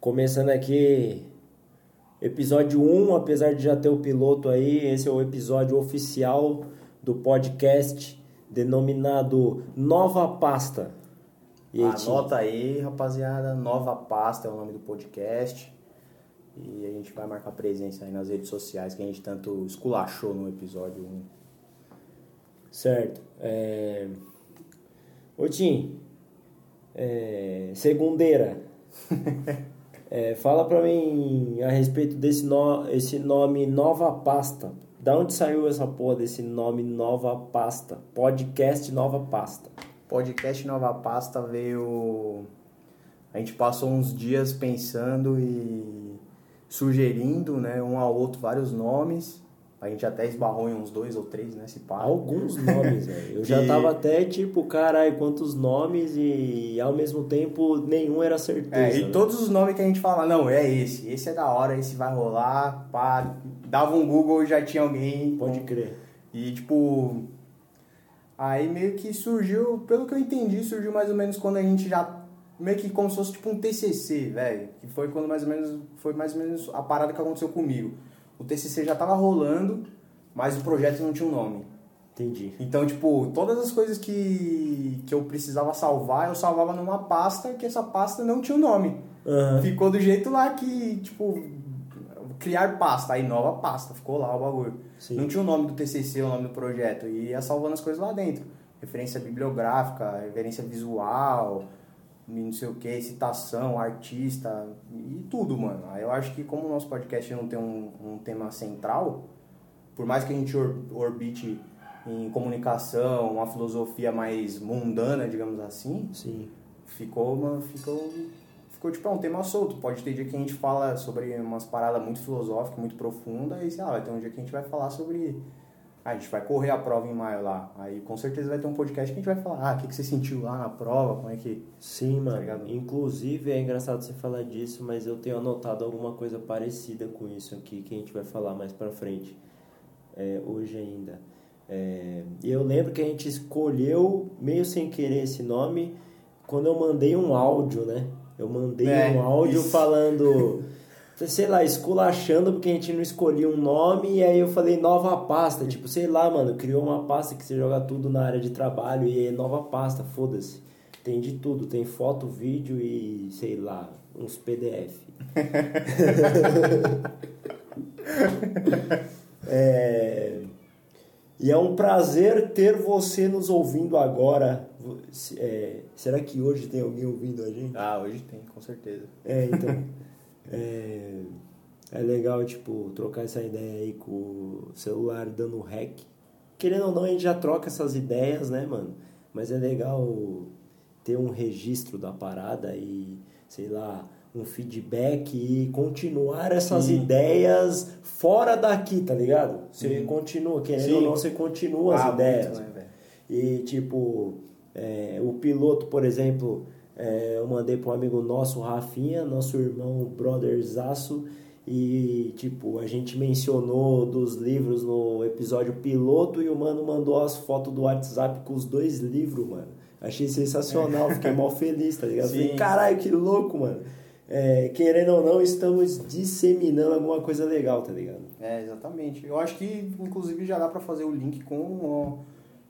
Começando aqui, episódio 1, apesar de já ter o piloto aí, esse é o episódio oficial do podcast denominado Nova Pasta. E aí, Anota aí, rapaziada, Nova Pasta é o nome do podcast. E a gente vai marcar presença aí nas redes sociais que a gente tanto esculachou no episódio 1. Certo. É... Ô Tim, é... segundeira. é, fala pra mim a respeito desse no... esse nome Nova Pasta. Da onde saiu essa porra desse nome Nova Pasta? Podcast Nova Pasta. Podcast Nova Pasta veio. A gente passou uns dias pensando e sugerindo, né, um ao outro vários nomes. A gente até esbarrou em uns dois ou três, né? Se pá. Alguns nomes, velho. Eu já tava até tipo, caralho, quantos nomes e ao mesmo tempo nenhum era certeza. É, e né? todos os nomes que a gente fala, não, é esse, esse é da hora, esse vai rolar, pá. Dava um Google e já tinha alguém. Pode crer. E tipo. Aí meio que surgiu, pelo que eu entendi, surgiu mais ou menos quando a gente já meio que como se fosse tipo um TCC, velho, que foi quando mais ou menos foi mais ou menos a parada que aconteceu comigo. O TCC já tava rolando, mas o projeto não tinha um nome. Entendi. Então, tipo, todas as coisas que, que eu precisava salvar, eu salvava numa pasta que essa pasta não tinha um nome. Uhum. Ficou do jeito lá que, tipo, criar pasta, aí nova pasta, ficou lá o bagulho. Sim. Não tinha o nome do TCC, o nome do projeto, e ia salvando as coisas lá dentro. Referência bibliográfica, referência visual, não sei o que, citação, artista e tudo, mano. Aí eu acho que como o nosso podcast não tem um, um tema central, por mais que a gente orbite em comunicação, uma filosofia mais mundana, digamos assim, Sim. ficou uma, ficou ficou tipo é um tema solto. Pode ter dia que a gente fala sobre umas paradas muito filosóficas, muito profundas, e sei lá, vai ter um dia que a gente vai falar sobre a gente vai correr a prova em maio lá. Aí com certeza vai ter um podcast que a gente vai falar, ah, o que, que você sentiu lá na prova, como é que. Sim, tá mano. Tá Inclusive é engraçado você falar disso, mas eu tenho anotado alguma coisa parecida com isso aqui que a gente vai falar mais pra frente. É, hoje ainda. É, e eu lembro que a gente escolheu, meio sem querer, esse nome quando eu mandei um áudio, né? Eu mandei é, um áudio isso. falando. sei lá, esculachando porque a gente não escolhia um nome e aí eu falei nova pasta, tipo, sei lá, mano, criou uma pasta que você joga tudo na área de trabalho e é nova pasta, foda-se. Tem de tudo, tem foto, vídeo e sei lá, uns PDF. é... E é um prazer ter você nos ouvindo agora. É... Será que hoje tem alguém ouvindo a gente? Ah, hoje tem, com certeza. É, então. É, é legal, tipo, trocar essa ideia aí com o celular dando rec. Querendo ou não, a gente já troca essas ideias, né, mano? Mas é legal ter um registro da parada e, sei lá, um feedback e continuar essas Sim. ideias fora daqui, tá ligado? Você continua, querendo Sim. ou não, você continua as ah, ideias. Muito, né, e, tipo, é, o piloto, por exemplo é, eu mandei para um amigo nosso, Rafinha, nosso irmão brotherzaço, e tipo, a gente mencionou dos livros no episódio piloto e o mano mandou as fotos do WhatsApp com os dois livros, mano. Achei sensacional, fiquei mal feliz, tá ligado? Sim. Falei, caralho, que louco, mano. É, querendo ou não, estamos disseminando alguma coisa legal, tá ligado? É, exatamente. Eu acho que, inclusive, já dá para fazer o link com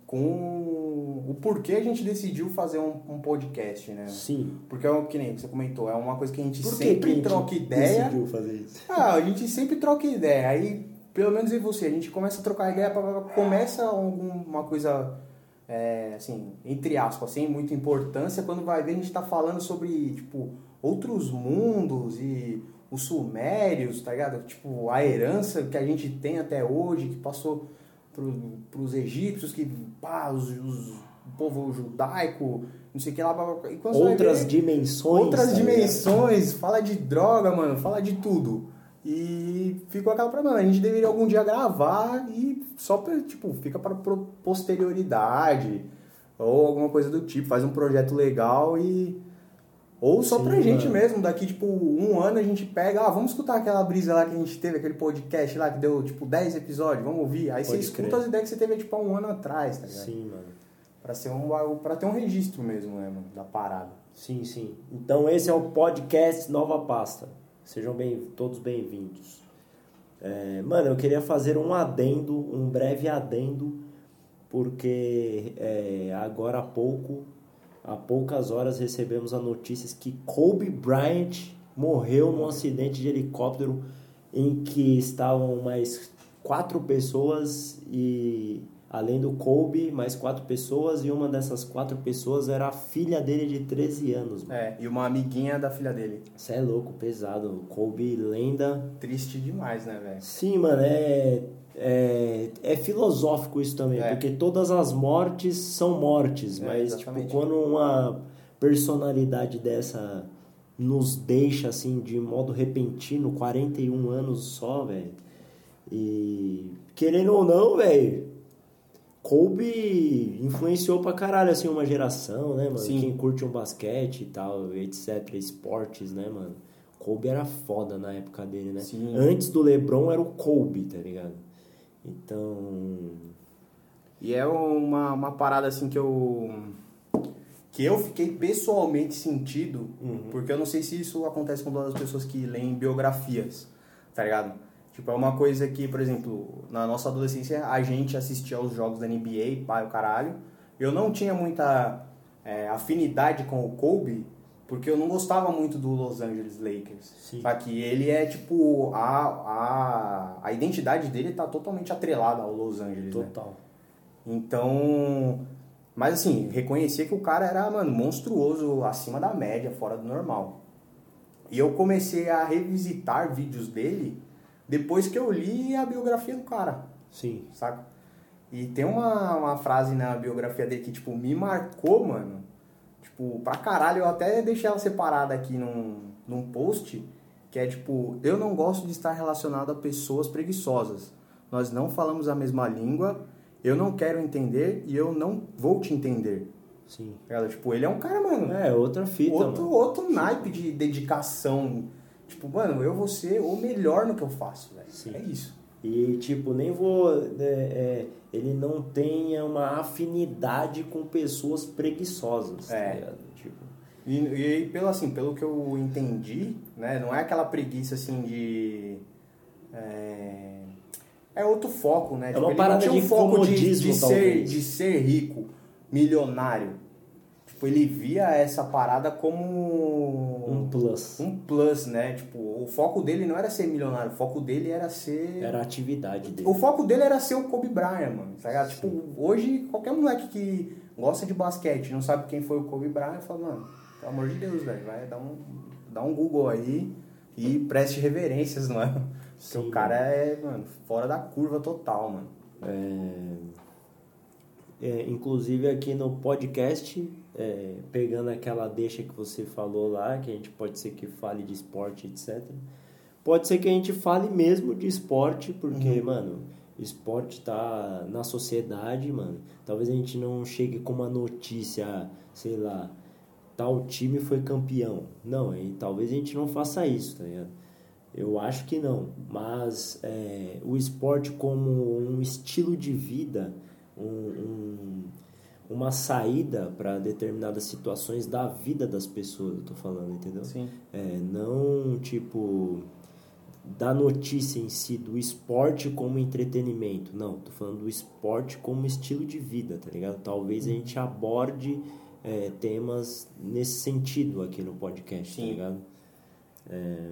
com o porquê a gente decidiu fazer um, um podcast, né? Sim. Porque é o que nem você comentou, é uma coisa que a gente Por sempre que a gente troca ideia. decidiu fazer isso? Ah, a gente sempre troca ideia. Aí, pelo menos eu e você, a gente começa a trocar ideia, começa alguma coisa, é, assim, entre aspas, sem muita importância, quando vai ver a gente tá falando sobre, tipo, outros mundos e os sumérios, tá ligado? Tipo, a herança que a gente tem até hoje, que passou para os egípcios, que pá, os, os, o povo judaico, não sei o que lá. outras ver, dimensões. Outras tá dimensões, fala de droga, mano, fala de tudo. E ficou aquela mano, a gente deveria algum dia gravar e só pra, tipo, fica para posterioridade ou alguma coisa do tipo, faz um projeto legal e ou só Sim, pra gente mano. mesmo, daqui tipo um ano a gente pega, ah, vamos escutar aquela brisa lá que a gente teve, aquele podcast lá que deu tipo 10 episódios, vamos ouvir. Aí Pode você crer. escuta as ideias que você teve tipo há um ano atrás, tá ligado? Sim, mano. Pra, ser um, pra ter um registro mesmo, né, mano, da parada. Sim, sim. Então esse é o podcast Nova Pasta. Sejam bem, todos bem-vindos. É, mano, eu queria fazer um adendo, um breve adendo, porque é, agora há pouco, há poucas horas, recebemos a notícia que Kobe Bryant morreu num acidente de helicóptero em que estavam mais quatro pessoas e além do Kobe, mais quatro pessoas e uma dessas quatro pessoas era a filha dele de 13 anos. Mano. É, e uma amiguinha da filha dele. Você é louco, pesado. Kobe, lenda. Triste demais, né, velho? Sim, mano, é, é, é filosófico isso também, é. porque todas as mortes são mortes, é, mas tipo, quando uma personalidade dessa nos deixa assim de modo repentino, 41 anos só, velho. E querendo ou não, velho, Kobe influenciou pra caralho, assim, uma geração, né, mano? Sim. Quem curte um basquete e tal, etc, esportes, né, mano? Kobe era foda na época dele, né? Sim. Antes do LeBron era o Kobe, tá ligado? Então... E é uma, uma parada, assim, que eu... Que eu fiquei pessoalmente sentido, uhum. porque eu não sei se isso acontece com todas as pessoas que leem biografias, tá ligado? Tipo, é uma coisa que, por exemplo, na nossa adolescência a gente assistia aos jogos da NBA, pai, o caralho. Eu não tinha muita é, afinidade com o Kobe, porque eu não gostava muito do Los Angeles Lakers. Sim. Só que ele é tipo. A, a, a identidade dele tá totalmente atrelada ao Los Angeles. Né? Total. Né? Então. Mas assim, reconhecia que o cara era, mano, monstruoso, acima da média, fora do normal. E eu comecei a revisitar vídeos dele depois que eu li a biografia do cara. Sim. Saca? E tem uma, uma frase na biografia dele que, tipo, me marcou, mano. Tipo, pra caralho, eu até deixei ela separada aqui num, num post, que é tipo, eu não gosto de estar relacionado a pessoas preguiçosas. Nós não falamos a mesma língua, eu não quero entender e eu não vou te entender. Sim. Ela, tipo, ele é um cara, mano. É, outra fita. Outro, mano. outro naipe de dedicação Tipo, mano, eu vou ser o melhor no que eu faço, velho. É isso. E, tipo, nem vou. É, é, ele não tenha uma afinidade com pessoas preguiçosas, tá é. tá? Tipo. E, e pelo, assim, pelo que eu entendi, né? Não é aquela preguiça assim de. É, é outro foco, né? É tipo, uma parada de um foco de, de, ser, de ser rico, milionário. Tipo, ele via essa parada como um plus. Um plus, né? Tipo, o foco dele não era ser milionário, o foco dele era ser era a atividade dele. O foco dele era ser o Kobe Bryant, mano. Tá ligado? Tipo, hoje qualquer moleque que gosta de basquete, não sabe quem foi o Kobe Bryant, fala, mano, pelo amor de Deus, velho, vai dar um dá um Google aí e preste reverências, não é? Porque o cara é, mano, fora da curva total, mano. É... É, inclusive aqui no podcast é, pegando aquela deixa que você falou lá, que a gente pode ser que fale de esporte, etc. Pode ser que a gente fale mesmo de esporte, porque, uhum. mano, esporte tá na sociedade, mano. Talvez a gente não chegue com uma notícia, sei lá, tal time foi campeão. Não, e talvez a gente não faça isso, tá ligado? Eu acho que não, mas é, o esporte como um estilo de vida, um, um uma saída para determinadas situações da vida das pessoas, eu tô falando, entendeu? Sim. É, não, tipo, da notícia em si, do esporte como entretenimento. Não, tô falando do esporte como estilo de vida, tá ligado? Talvez a gente aborde é, temas nesse sentido aqui no podcast, tá Sim. tá ligado? É,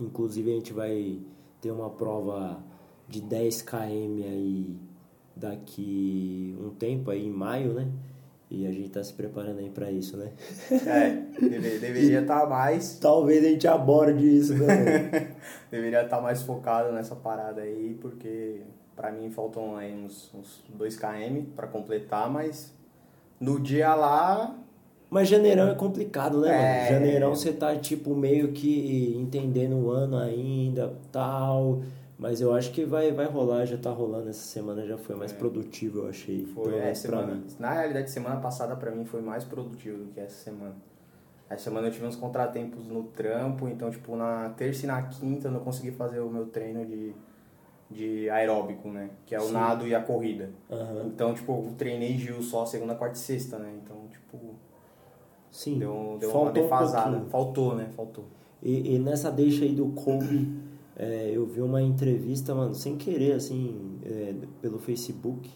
inclusive a gente vai ter uma prova de 10 km aí daqui um tempo aí em maio, né? E a gente tá se preparando aí para isso, né? É, deve, deveria estar tá mais. Talvez a gente aborde isso também. deveria estar tá mais focado nessa parada aí, porque para mim faltam aí uns, uns 2 km para completar, mas no dia lá. Mas janeirão é complicado, né, é... mano? Janeirão você tá tipo meio que entendendo o ano ainda, tal mas eu acho que vai, vai rolar, já tá rolando essa semana, já foi mais é. produtivo, eu achei. Foi, é, semana, na realidade, semana passada para mim foi mais produtivo do que essa semana. Essa semana eu tive uns contratempos no trampo, então, tipo, na terça e na quinta eu não consegui fazer o meu treino de, de aeróbico, né? Que é o Sim. nado e a corrida. Uhum. Então, tipo, eu treinei Gil só segunda, quarta e sexta, né? Então, tipo, Sim. Deu, deu uma defasada. Um Faltou, né? Faltou. E, e, nessa deixa aí do Kobe, é, eu vi uma entrevista, mano, sem querer, assim, é, pelo Facebook.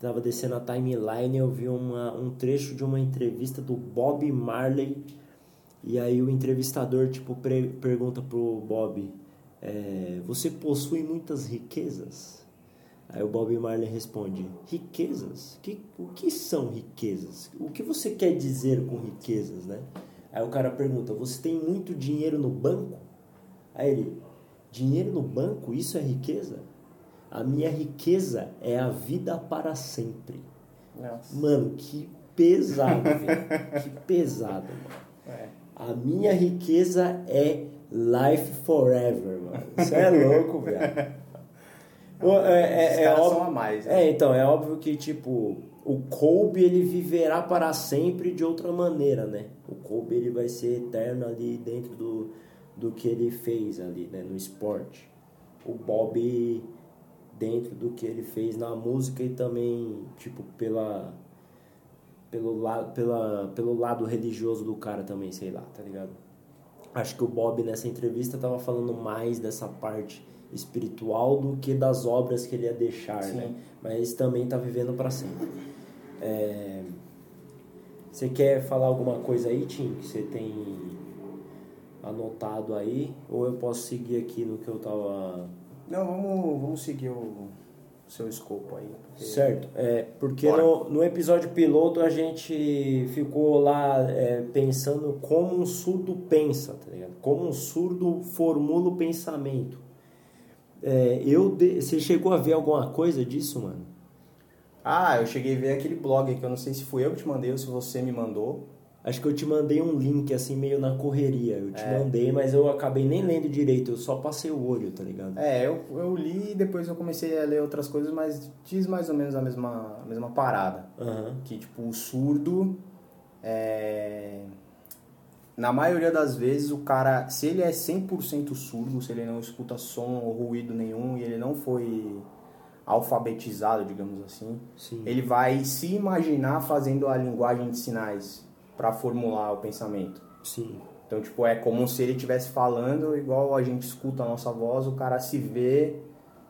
Tava descendo a timeline, eu vi uma, um trecho de uma entrevista do Bob Marley. E aí o entrevistador, tipo, pergunta pro Bob, é, você possui muitas riquezas? Aí o Bob Marley responde: Riquezas? Que, o que são riquezas? O que você quer dizer com riquezas, né? Aí o cara pergunta: Você tem muito dinheiro no banco? Aí ele: Dinheiro no banco? Isso é riqueza? A minha riqueza é a vida para sempre. Nossa. Mano, que pesado, velho. Que pesado, mano. É. A minha riqueza é life forever, mano. Isso é louco, velho. É, é, é, óbvio, mais, né? é, então, é óbvio que, tipo, o Kobe, ele viverá para sempre de outra maneira, né? O Kobe, ele vai ser eterno ali dentro do, do que ele fez ali, né? No esporte. O Bob, dentro do que ele fez na música e também, tipo, pela... Pelo, lado, pela, pelo lado religioso do cara também, sei lá, tá ligado? Acho que o Bob nessa entrevista tava falando mais dessa parte espiritual do que das obras que ele ia deixar, Sim. né? Mas também está vivendo para sempre. É... Você quer falar alguma coisa aí, Tim? Que você tem anotado aí? Ou eu posso seguir aqui no que eu tava... Não, vamos, vamos seguir o seu escopo aí. Porque... Certo, é, porque no, no episódio piloto a gente ficou lá é, pensando como um surdo pensa, tá ligado? Como um surdo formula o pensamento. É, eu de... Você chegou a ver alguma coisa disso, mano? Ah, eu cheguei a ver aquele blog que eu não sei se fui eu que te mandei ou se você me mandou. Acho que eu te mandei um link assim meio na correria. Eu te é. mandei, mas eu acabei nem lendo direito, eu só passei o olho, tá ligado? É, eu, eu li e depois eu comecei a ler outras coisas, mas diz mais ou menos a mesma, a mesma parada. Uhum. Que tipo, o surdo é na maioria das vezes o cara, se ele é 100% surdo, se ele não escuta som ou ruído nenhum e ele não foi alfabetizado, digamos assim, Sim. ele vai se imaginar fazendo a linguagem de sinais para formular o pensamento. Sim. Então, tipo, é como se ele estivesse falando igual a gente escuta a nossa voz, o cara se vê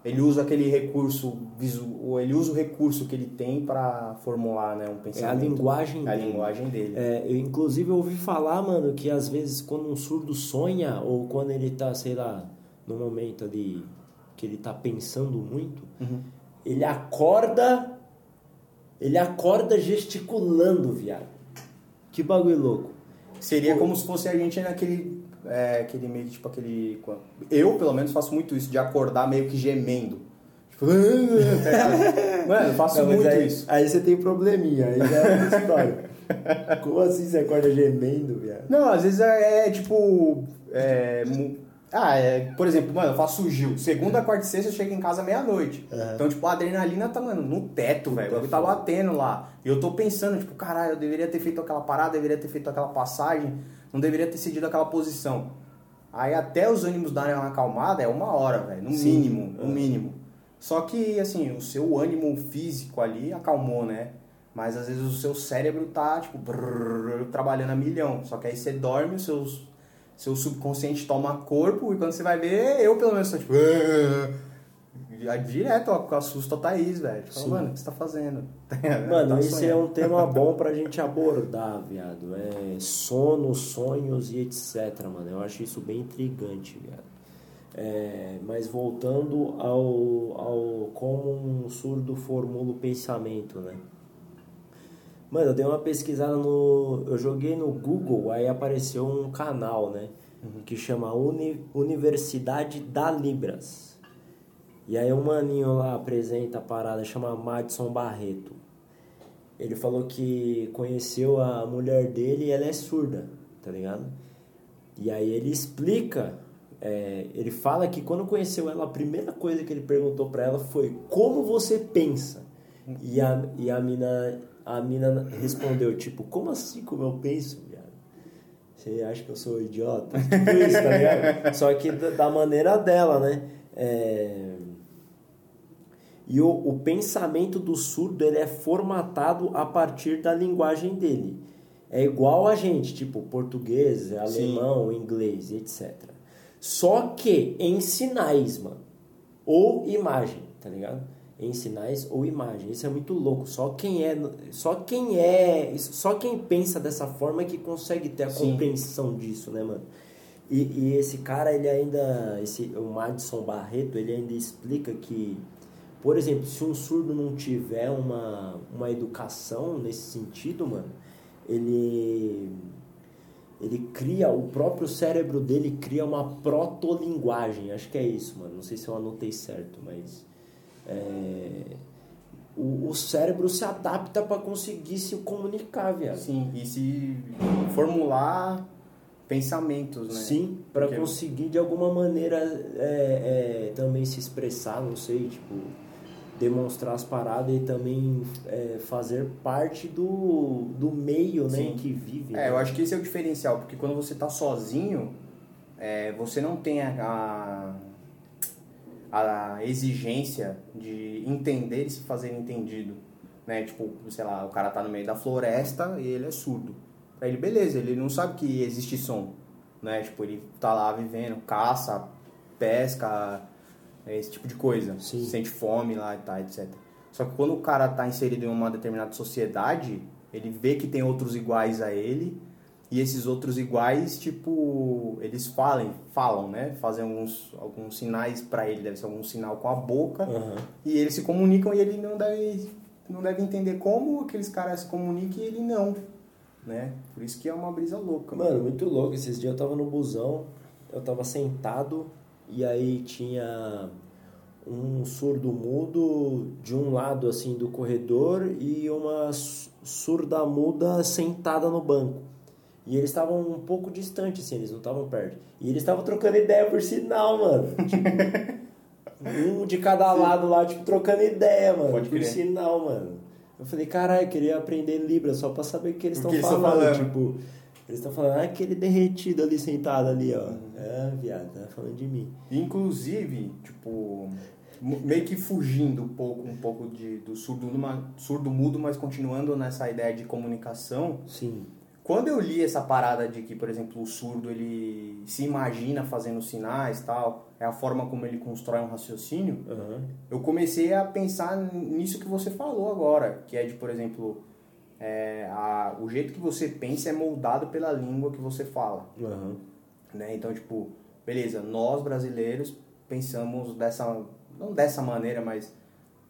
ele usa aquele recurso visual, ele usa o recurso que ele tem para formular, né, um pensamento. É a linguagem é a dele. linguagem dele. É, eu inclusive ouvi falar, mano, que às vezes quando um surdo sonha ou quando ele tá, sei lá, no momento ali que ele tá pensando muito, uhum. ele acorda ele acorda gesticulando, viado. Que bagulho louco. Seria Pô. como se fosse a gente naquele é, aquele meio tipo, aquele... Eu, pelo menos, faço muito isso, de acordar meio que gemendo. Tipo... Mano, eu faço Não, muito aí, isso. Aí você tem probleminha, aí já é outra história. Como assim você acorda gemendo, viado? Não, às vezes é, é tipo... É, ah, é, por exemplo, mano, eu faço Gil. Segunda, quarta e sexta eu chego em casa meia-noite. Uhum. Então, tipo, a adrenalina tá, mano, no teto, velho. O tá batendo lá. E eu tô pensando, tipo, caralho, eu deveria ter feito aquela parada, deveria ter feito aquela passagem não deveria ter cedido aquela posição. Aí até os ânimos darem uma acalmada é uma hora, velho, no Sim. mínimo, no é. mínimo. Só que, assim, o seu ânimo físico ali acalmou, né? Mas às vezes o seu cérebro tá, tipo, brrr, trabalhando a milhão. Só que aí você dorme, o seu, seu subconsciente toma corpo e quando você vai ver, eu pelo menos tô tipo direto, ó, assusta a Thaís, velho. Tipo, mano, o que você tá fazendo? Mano, tá esse é um tema bom pra gente abordar, viado. É sono, sonhos e etc, mano. Eu acho isso bem intrigante, viado. É, mas voltando ao, ao como um surdo formula o pensamento, né? Mano, eu dei uma pesquisada no. Eu joguei no Google, aí apareceu um canal, né? Uhum. Que chama Uni, Universidade da Libras. E aí um maninho lá apresenta a parada, chama Madison Barreto. Ele falou que conheceu a mulher dele e ela é surda, tá ligado? E aí ele explica, é, ele fala que quando conheceu ela, a primeira coisa que ele perguntou para ela foi como você pensa? E a, e a mina, a mina respondeu, tipo, como assim como eu penso, viado? Você acha que eu sou idiota? Tipo isso, tá ligado? Só que da, maneira dela, né? É, e o, o pensamento do surdo ele é formatado a partir da linguagem dele. é igual a gente, tipo português, alemão, Sim. inglês, etc. Só que em sinais, mano. Ou imagem, tá ligado? Em sinais ou imagem. Isso é muito louco. Só quem é, só quem é, só quem pensa dessa forma é que consegue ter a Sim. compreensão disso, né, mano? E, e, esse cara, ele ainda, esse, o Madison Barreto, ele ainda explica que, por exemplo, se um surdo não tiver uma, uma educação nesse sentido, mano, ele ele cria, o próprio cérebro dele cria uma protolinguagem, acho que é isso, mano, não sei se eu anotei certo, mas é, o, o cérebro se adapta para conseguir se comunicar, viado. Sim, e se formular pensamentos, né? Sim, para conseguir de alguma maneira é, é, também se expressar, não sei, tipo, demonstrar as paradas e também é, fazer parte do, do meio, né, Sim. que vive. É, né? eu acho que esse é o diferencial, porque quando você tá sozinho, é, você não tem a, a, a exigência de entender e se fazer entendido, né? Tipo, sei lá, o cara tá no meio da floresta e ele é surdo Pra ele, beleza, ele não sabe que existe som, né? Tipo, ele tá lá vivendo, caça, pesca, esse tipo de coisa. Sim. Sente fome lá e tá, etc. Só que quando o cara tá inserido em uma determinada sociedade, ele vê que tem outros iguais a ele, e esses outros iguais, tipo, eles falam, falam, né? Fazem alguns, alguns sinais para ele, deve ser algum sinal com a boca, uhum. e eles se comunicam e ele não deve, não deve entender como aqueles caras se comunicam e ele não né? Por isso que é uma brisa louca. Mano, mano, muito louco. Esses dias eu tava no busão, eu tava sentado e aí tinha um surdo mudo de um lado assim do corredor e uma surda muda sentada no banco. E eles estavam um pouco distantes, assim, eles não estavam perto. E eles estavam trocando ideia por sinal, mano. Tipo, um de cada lado lá, tipo, trocando ideia, mano. Pode por crer. sinal, mano. Eu falei, caralho, eu queria aprender Libra só pra saber o que eles estão falando. falando. Tipo, eles estão falando, ah, aquele derretido ali sentado ali, ó. Uhum. É, viado, tá falando de mim. Inclusive, tipo, meio que fugindo um pouco, um pouco de, do surdo, surdo mudo, mas continuando nessa ideia de comunicação. Sim. Quando eu li essa parada de que, por exemplo, o surdo ele se imagina fazendo sinais tal, é a forma como ele constrói um raciocínio, uhum. eu comecei a pensar nisso que você falou agora, que é de, por exemplo, é, a, o jeito que você pensa é moldado pela língua que você fala. Uhum. Né? Então, tipo, beleza, nós brasileiros pensamos dessa, não dessa maneira, mas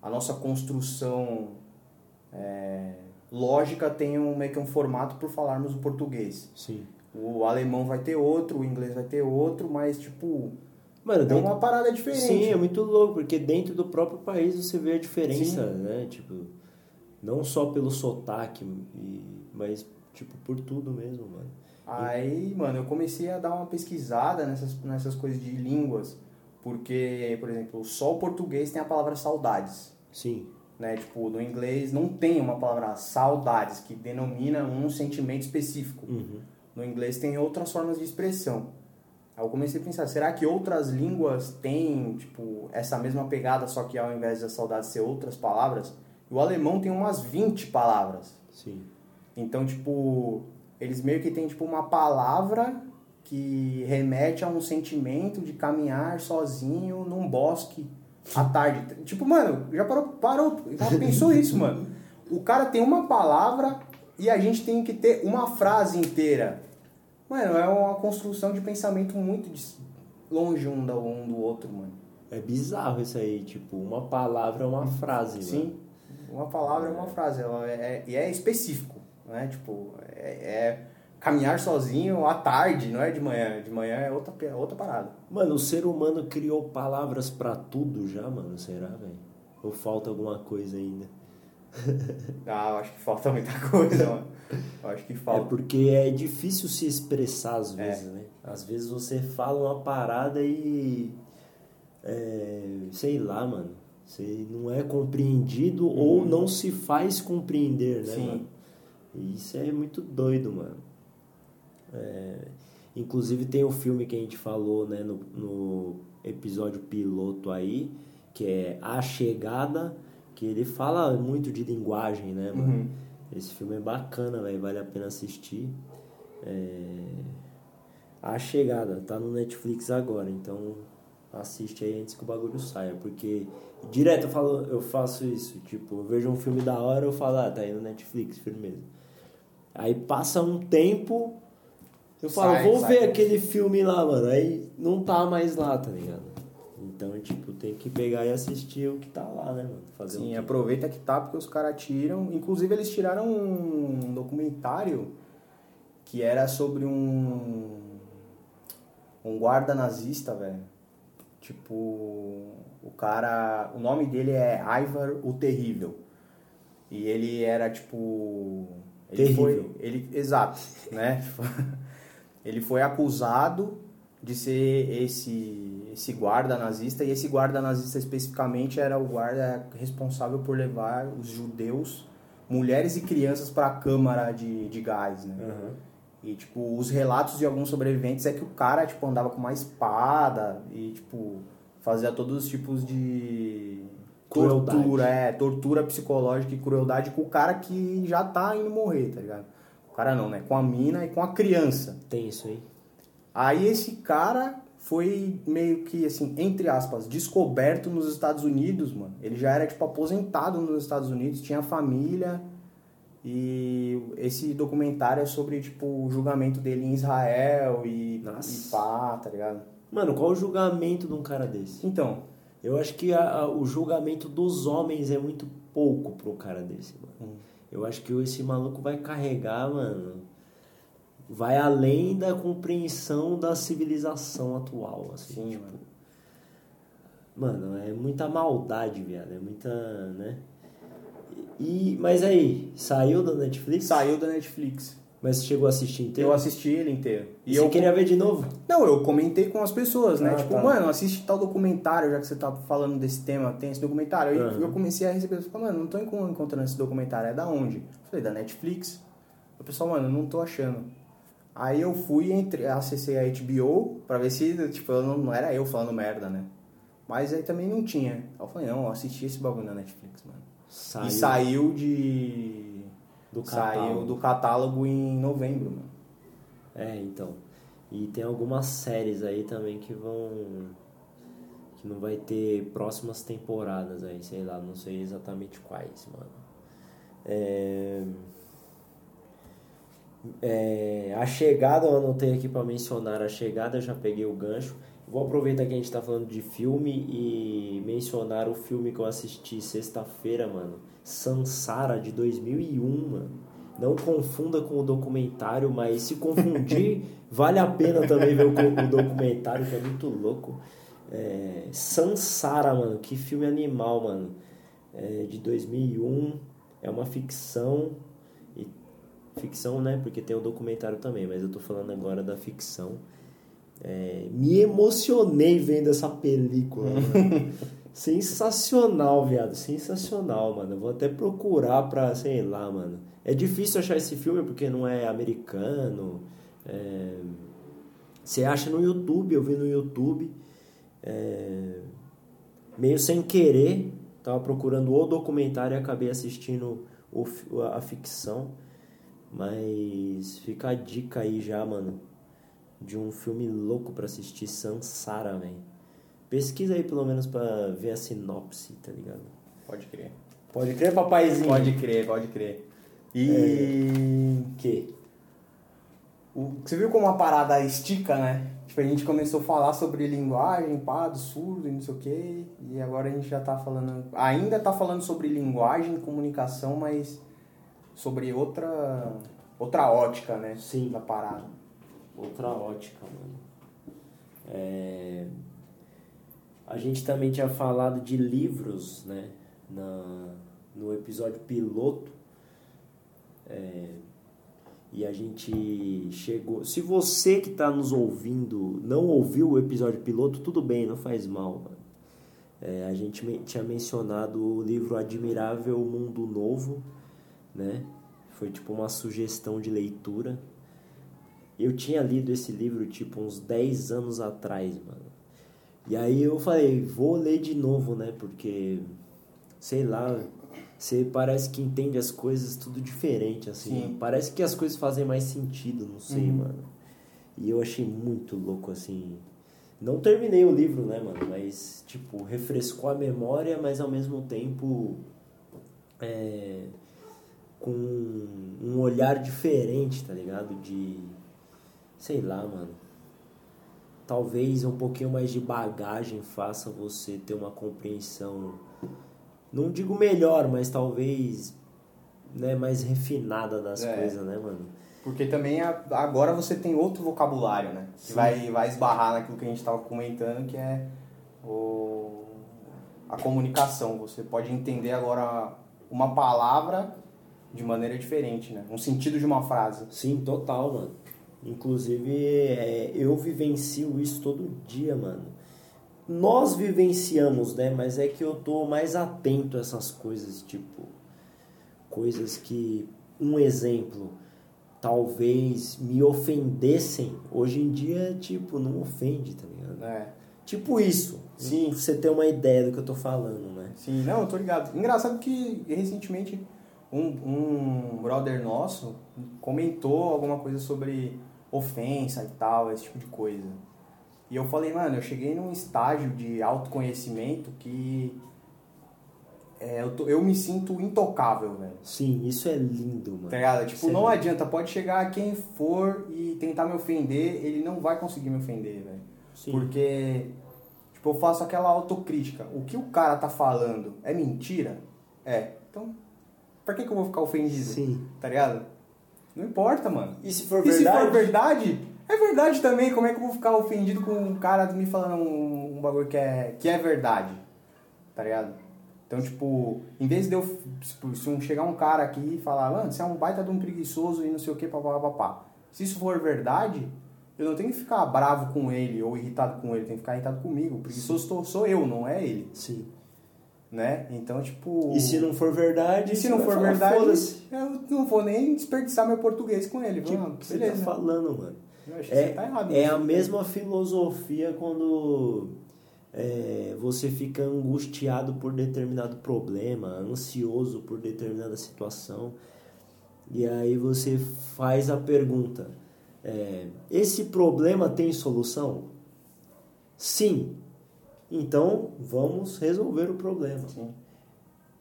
a nossa construção. É, lógica tem um, meio que um formato por falarmos o português. Sim. O alemão vai ter outro, o inglês vai ter outro, mas tipo. Mano, dentro... é uma parada diferente. Sim, é muito louco, porque dentro do próprio país você vê a diferença, Sim. né? Tipo, não só pelo sotaque, mas tipo, por tudo mesmo, mano. Aí, mano, eu comecei a dar uma pesquisada nessas, nessas coisas de línguas, porque, por exemplo, só o português tem a palavra saudades. Sim né? Tipo, no inglês não tem uma palavra saudades que denomina um sentimento específico. Uhum. No inglês tem outras formas de expressão. Aí eu comecei a pensar, será que outras línguas têm, tipo, essa mesma pegada, só que ao invés da saudade ser outras palavras? O alemão tem umas 20 palavras. Sim. Então, tipo, eles meio que têm, tipo, uma palavra que remete a um sentimento de caminhar sozinho num bosque à tarde. Tipo, mano, já parou, parou, já pensou isso, mano? O cara tem uma palavra e a gente tem que ter uma frase inteira. Mano, é uma construção de pensamento muito longe um do, um do outro, mano. É bizarro isso aí, tipo, uma palavra é uma frase, Sim, mano. uma palavra é uma frase, ela é, é, é específico, né? Tipo, é, é caminhar sozinho à tarde, não é de manhã. De manhã é outra, outra parada. Mano, o ser humano criou palavras para tudo já, mano. Será, velho? Ou falta alguma coisa ainda? ah, eu acho que falta muita coisa, mano. Eu acho que falta. É porque é difícil se expressar às é. vezes, é. né? Às vezes você fala uma parada e. É, sei lá, mano. Você não é compreendido uhum. ou não se faz compreender, né, Sim. mano? Isso é muito doido, mano. É, inclusive tem o um filme que a gente falou né, no, no episódio piloto aí, que é A Chegada, que ele fala muito de linguagem, né, mano? Uhum. Esse filme é bacana, velho, vale a pena assistir. É... A Chegada, tá no Netflix agora, então assiste aí antes que o bagulho saia, porque direto eu, falo, eu faço isso, tipo, eu vejo um filme da hora, eu falo, ah, tá aí no Netflix, firmeza. Aí passa um tempo, eu falo, sai, vou sai, ver sai. aquele filme lá, mano, aí não tá mais lá, tá ligado? Então, tipo, tem que pegar e assistir o que tá lá, né, mano? Fazer Sim, um aproveita que tá, porque os caras tiram. Inclusive, eles tiraram um documentário que era sobre um. Um guarda nazista, velho. Tipo, o cara. O nome dele é Ivar o Terrível. E ele era, tipo. Ele Terrível. Foi, ele, exato, né? ele foi acusado de ser esse, esse guarda nazista, e esse guarda nazista especificamente era o guarda responsável por levar os judeus, mulheres e crianças para a câmara de, de gás, né? Uhum. E, tipo, os relatos de alguns sobreviventes é que o cara, tipo, andava com uma espada e, tipo, fazia todos os tipos de crueldade. tortura, é, tortura psicológica e crueldade com o cara que já tá indo morrer, tá ligado? O cara não, né? Com a mina e com a criança. Tem isso aí. Aí esse cara foi meio que, assim, entre aspas, descoberto nos Estados Unidos, mano. Ele já era, tipo, aposentado nos Estados Unidos, tinha família. E esse documentário é sobre, tipo, o julgamento dele em Israel e, Nossa. e pá, tá ligado? Mano, qual o julgamento de um cara desse? Então. Eu acho que a, a, o julgamento dos homens é muito pouco pro cara desse, mano. Hum. Eu acho que esse maluco vai carregar, mano, vai além da compreensão da civilização atual, assim, Sim, tipo. Mano. mano, é muita maldade, viado, é muita, né? E, mas aí, saiu da Netflix? Saiu da Netflix. Mas você chegou a assistir inteiro? Eu assisti ele inteiro. E, e eu queria ver de novo? Não, eu comentei com as pessoas, né? Ah, tipo, tá. mano, assiste tal documentário, já que você tá falando desse tema, tem esse documentário. Uhum. Eu comecei a receber, eu falei, mano, não tô encontrando esse documentário, é da onde? Eu falei, da Netflix. O pessoal, mano, não tô achando. Aí eu fui, entre, acessei a HBO pra ver se, tipo, eu não, não era eu falando merda, né? Mas aí também não tinha. Aí eu falei, não, eu assisti esse bagulho na Netflix, mano. Saiu. E saiu de. Do saiu do catálogo em novembro, mano. É, então. E tem algumas séries aí também que vão. que não vai ter próximas temporadas aí, sei lá, não sei exatamente quais, mano. É. É, a chegada eu anotei aqui para mencionar a chegada, já peguei o gancho. Vou aproveitar que a gente tá falando de filme e mencionar o filme que eu assisti sexta-feira, mano. Sansara de 2001, mano. Não confunda com o documentário, mas se confundir, vale a pena também ver o, o documentário, que é muito louco. É, Sansara, mano, que filme animal, mano. É, de 2001, é uma ficção Ficção, né? Porque tem o documentário também, mas eu tô falando agora da ficção. É, me emocionei vendo essa película. sensacional, viado. Sensacional, mano. Vou até procurar pra, sei lá, mano. É difícil achar esse filme porque não é americano. É... Você acha no YouTube, eu vi no YouTube. É... Meio sem querer. Tava procurando o documentário e acabei assistindo o, a ficção. Mas fica a dica aí já, mano, de um filme louco para assistir, Sansara, velho. Pesquisa aí pelo menos pra ver a sinopse, tá ligado? Pode crer. Pode crer, papaizinho? Pode crer, pode crer. E. É... Que? O... Você viu como a parada estica, né? Tipo, a gente começou a falar sobre linguagem, pá, do surdo e não sei o quê. E agora a gente já tá falando. Ainda tá falando sobre linguagem, comunicação, mas sobre outra outra ótica, né? Sim. Da parada. Outra ótica, mano. É... A gente também tinha falado de livros, né? Na, no episódio piloto. É... E a gente chegou. Se você que está nos ouvindo não ouviu o episódio piloto, tudo bem, não faz mal. É, a gente tinha mencionado o livro Admirável Mundo Novo, né? Foi tipo uma sugestão de leitura. Eu tinha lido esse livro tipo uns 10 anos atrás, mano. E aí eu falei, vou ler de novo, né? Porque sei lá, você parece que entende as coisas tudo diferente, assim. Sim. Parece que as coisas fazem mais sentido, não sei, Uhum. mano. E eu achei muito louco, assim. Não terminei o livro, né, mano? Mas, tipo, refrescou a memória, mas ao mesmo tempo. É, com um olhar diferente, tá ligado? De. Sei lá, mano. Talvez um pouquinho mais de bagagem faça você ter uma compreensão. Não digo melhor, mas talvez. Né, mais refinada das É. coisas, né, mano? Porque também agora você tem outro vocabulário, né? Que Sim. vai, vai esbarrar naquilo que a gente estava comentando, que é o, a comunicação. Você pode entender agora uma palavra de maneira diferente, né? Um sentido de uma frase. Sim, total, mano. Inclusive, é, eu vivencio isso todo dia, mano. Nós vivenciamos, né? Mas é que eu tô mais atento a essas coisas, tipo. Coisas que. Um exemplo. Talvez me ofendessem. Hoje em dia, tipo, não ofende, tá ligado? né? Tipo isso. Sim. Pra você ter uma ideia do que eu tô falando, né? Sim, não, eu tô ligado. Engraçado que recentemente um, um brother nosso comentou alguma coisa sobre ofensa e tal, esse tipo de coisa. E eu falei, mano, eu cheguei num estágio de autoconhecimento que é, eu, tô- eu me sinto intocável, velho. Sim, isso é lindo, mano. Tá ligado? Tipo, Sim. não adianta, pode chegar quem for e tentar me ofender, ele não vai conseguir me ofender, velho. Sim. Porque, tipo, eu faço aquela autocrítica. O que o cara tá falando é mentira? É. Então, pra que, que eu vou ficar ofendido? Sim. Tá ligado? Não importa, mano. E se for e se verdade? for verdade, é verdade também. Como é que eu vou ficar ofendido com um cara me falando um, um bagulho que é, que é verdade? Tá ligado? Então, tipo, em vez de eu. tipo, Se um, chegar um cara aqui e falar, mano, você é um baita de um preguiçoso e não sei o que, papapá. Se isso for verdade, eu não tenho que ficar bravo com ele ou irritado com ele, eu tenho que ficar irritado comigo. O preguiçoso sou- sou eu, não é ele. Sim. Né? Então, tipo. E se não for verdade, E se não for falar, verdade, eu não vou nem desperdiçar meu português com ele. Que, que você beleza. tá falando, mano? Eu acho que É, você tá errado. é a mesma filosofia quando é, você fica angustiado por determinado problema, ansioso por determinada situação, e aí você faz a pergunta: é, esse problema tem solução? Sim. Então vamos resolver o problema. Sim.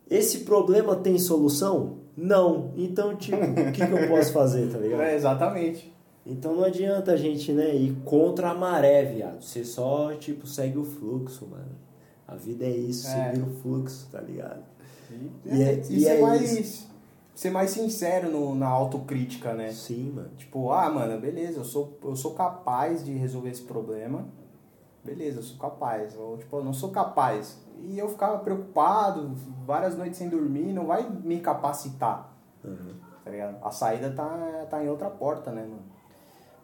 Esse problema tem solução? Não. Então, tipo, o que, que eu posso fazer, tá ligado? É, exatamente. Então não adianta a gente, né, ir contra a maré, viado. Você só, tipo, segue o fluxo, mano. A vida é isso, É. seguir o fluxo, tá ligado? E, E é- e e ser, é mais, ser mais sincero no, na autocrítica, né? Sim, mano. Tipo, ah, mano, beleza, eu sou, eu sou capaz de resolver esse problema. Beleza, eu sou capaz. Ou, tipo, eu não sou capaz. E eu ficava preocupado, várias noites sem dormir, não vai me capacitar, Uhum. tá ligado? A saída tá, tá em outra porta, né, mano?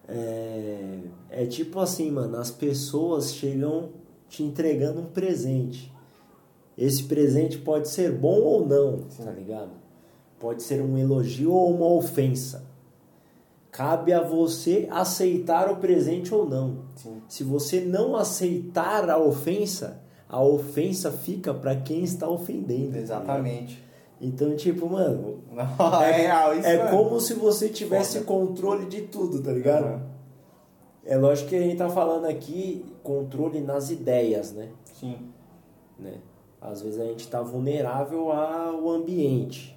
É, é tipo assim, mano, as pessoas chegam te entregando um presente. Esse presente pode ser bom ou não, tá ligado? Pode ser um elogio ou uma ofensa. Cabe a você aceitar o presente ou não. Sim. Se você não aceitar a ofensa, a ofensa fica pra quem está ofendendo. Exatamente. Então, tipo, mano, Não, é real isso, é mano. como se você tivesse controle de tudo, tá ligado? Aham. É lógico que a gente tá falando aqui controle nas ideias, né? Sim. né? Às vezes a gente tá vulnerável ao ambiente.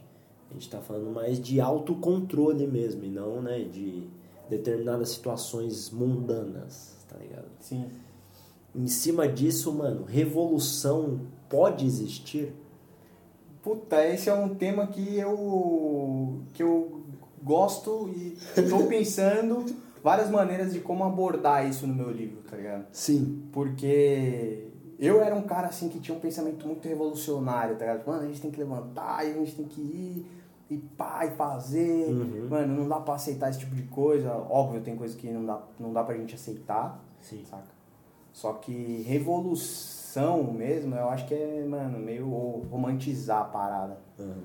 A gente tá falando mais de autocontrole mesmo, e não, né, de determinadas situações mundanas, tá ligado? Sim. Em cima disso, mano, revolução pode existir? Puta, esse é um tema que eu que eu gosto e estou pensando várias maneiras de como abordar isso no meu livro, tá ligado? Sim. Porque eu era um cara assim que tinha um pensamento muito revolucionário, tá ligado? Mano, a gente tem que levantar, a gente tem que ir e pá, e fazer. Uhum. Mano, não dá pra aceitar esse tipo de coisa. Óbvio, tem coisa que não dá, não dá pra gente aceitar, Sim. saca? Só que revolução mesmo, eu acho que é, mano, meio romantizar a parada. Uhum.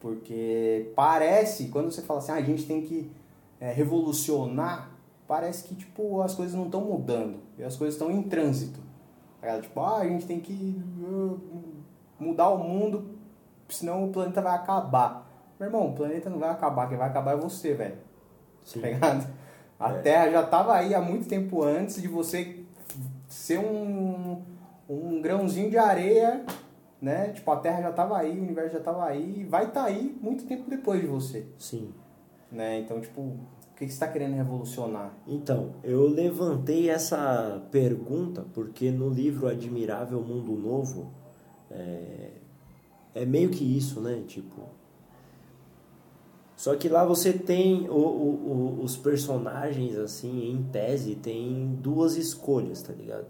Porque parece, quando você fala assim, ah, a gente tem que é, revolucionar, parece que, tipo, as coisas não estão mudando. E as coisas estão em trânsito. Tá? Tipo, ah, a gente tem que uh, mudar o mundo senão o planeta vai acabar. Meu irmão, o planeta não vai acabar, quem vai acabar é você, velho. Tá ligado? A é. Terra já tava aí há muito tempo antes de você ser um, um grãozinho de areia, né? Tipo, a Terra já tava aí, o universo já tava aí, e vai estar tá aí muito tempo depois de você. Sim. Né? Então, tipo, o que você está querendo revolucionar? Então, eu levantei essa pergunta porque no livro Admirável Mundo Novo é, é meio que isso, né? Tipo, só que lá você tem o, o, o, os personagens, assim, em tese, tem duas escolhas, tá ligado?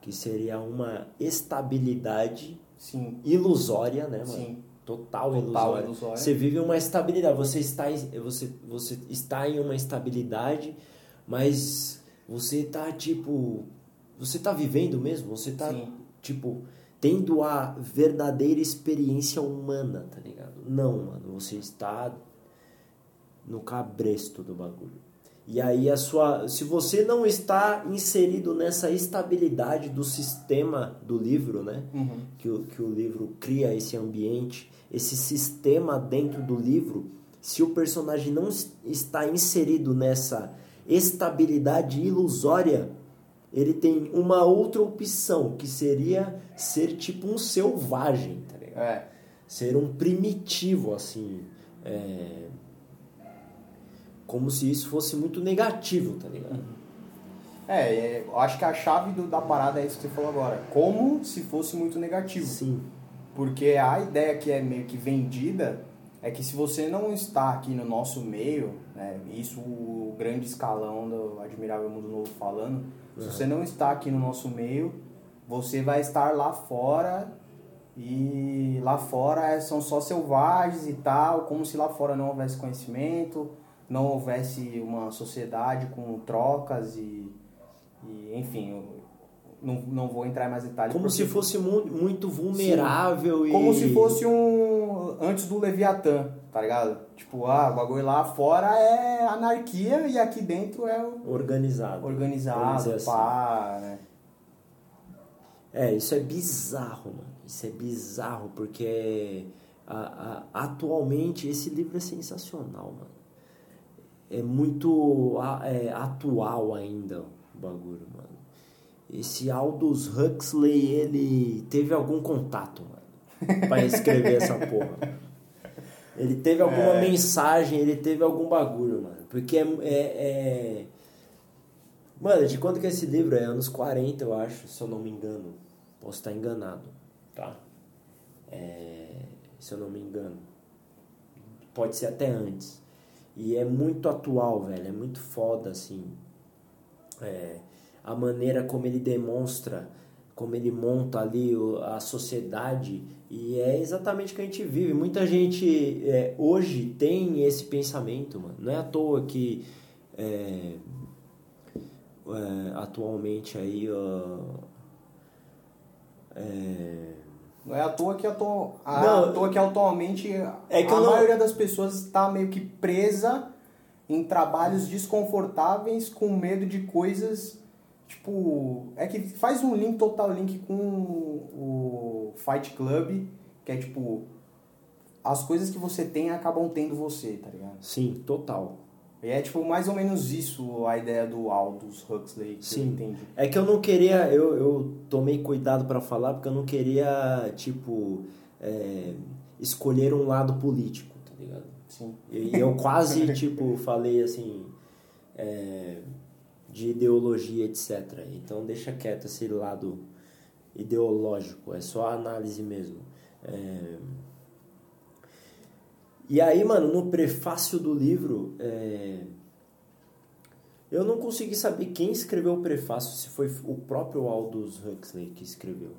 Que seria uma estabilidade Sim. ilusória, né, mano? Sim. Total, Total ilusória. ilusória. Você vive uma estabilidade, você está, você, você está em uma estabilidade, mas você tá, tipo... Você tá vivendo mesmo? Você tá, Sim. tipo tendo a verdadeira experiência humana, tá ligado? Não, mano, você está no cabresto do bagulho. E aí a sua, se você não está inserido nessa estabilidade do sistema do livro, né? Uhum. Que, o, que o livro cria esse ambiente, esse sistema dentro do livro, se o personagem não está inserido nessa estabilidade ilusória, ele tem uma outra opção, que seria ser tipo um selvagem, tá ligado? É. Ser um primitivo, assim. É como se isso fosse muito negativo, tá ligado? É, é, eu acho que a chave do, da parada é isso que você falou agora. Como se fosse muito negativo. Sim. Porque a ideia que é meio que vendida é que se você não está aqui no nosso meio, né, isso o grande escalão do Admirável Mundo Novo falando, uhum. se você não está aqui no nosso meio, você vai estar lá fora e lá fora são só selvagens e tal, como se lá fora não houvesse conhecimento, não houvesse uma sociedade com trocas e, e enfim, não, não vou entrar em mais detalhes. Como porque... se fosse muito vulnerável Sim. e... Como se fosse um... antes do Leviatã, tá ligado? Tipo, ah, o bagulho lá fora é anarquia e aqui dentro é... Organizado. Organizado, assim. pá, né? É, isso é bizarro, mano. Isso é bizarro, porque a, a, atualmente esse livro é sensacional, mano é muito é, atual ainda o bagulho, mano. Esse Aldous Huxley, ele teve algum contato, mano, pra escrever essa porra. Ele teve alguma é. mensagem, ele teve algum bagulho, mano. Porque é, é, é, Mano, de quando que é esse livro? É anos 40, eu acho, se eu não me engano. Posso estar enganado, tá? É... Se eu não me engano. Pode ser até antes. E é muito atual, velho. É muito foda, assim. É, a maneira como ele demonstra, como ele monta ali a sociedade. E é exatamente o que a gente vive. Muita gente é, hoje tem esse pensamento, mano. Não é à toa que é, é, atualmente aí. Uh, não é à toa que, atu... Ah, não, à toa que atualmente é que a não... maioria das pessoas está meio que presa em trabalhos desconfortáveis com medo de coisas tipo é que faz um link total link com o Fight Club que é tipo as coisas que você tem acabam tendo você tá ligado? Sim total e é tipo mais ou menos isso a ideia do Aldous Huxley, que Sim. eu entendi. É que eu não queria, eu, eu tomei cuidado para falar porque eu não queria, tipo, é, escolher um lado político, tá ligado? Sim. E eu quase, tipo, falei assim, é, de ideologia, etc. Então deixa quieto esse lado ideológico, é só análise mesmo. É, e aí, mano, no prefácio do livro, é... eu não consegui saber quem escreveu o prefácio, se foi o próprio Aldous Huxley que escreveu.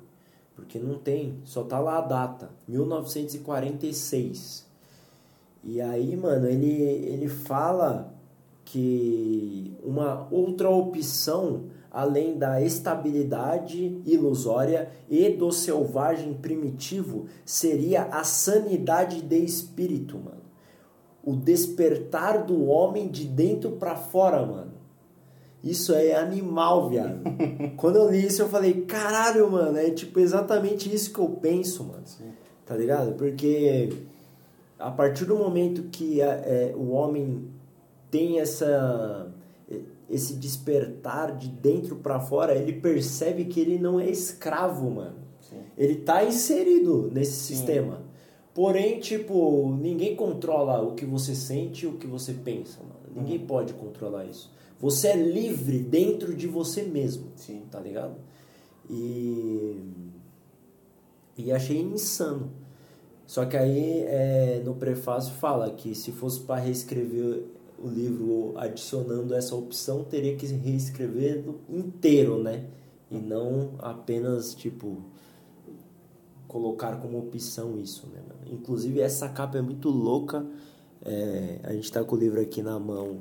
Porque não tem, só tá lá a data, 1946. E aí, mano, ele, ele fala que uma outra opção além da estabilidade ilusória e do selvagem primitivo, seria a sanidade de espírito, mano. O despertar do homem de dentro para fora, mano. Isso é animal, viado. Quando eu li isso, eu falei, caralho, mano, é tipo exatamente isso que eu penso, mano. Sim. Tá ligado? Porque a partir do momento que a, é, o homem tem essa esse despertar de dentro para fora, ele percebe que ele não é escravo, mano. Sim. Ele tá inserido nesse Sim. sistema. Porém, tipo, ninguém controla o que você sente e o que você pensa, mano. Ninguém uhum. pode controlar isso. Você é livre dentro de você mesmo, Sim. tá ligado? E e achei insano. Só que aí é, no prefácio fala que se fosse para reescrever o livro adicionando essa opção, teria que reescrever inteiro, né? E não apenas, tipo, colocar como opção isso, né? Inclusive, essa capa é muito louca. É, a gente está com o livro aqui na mão,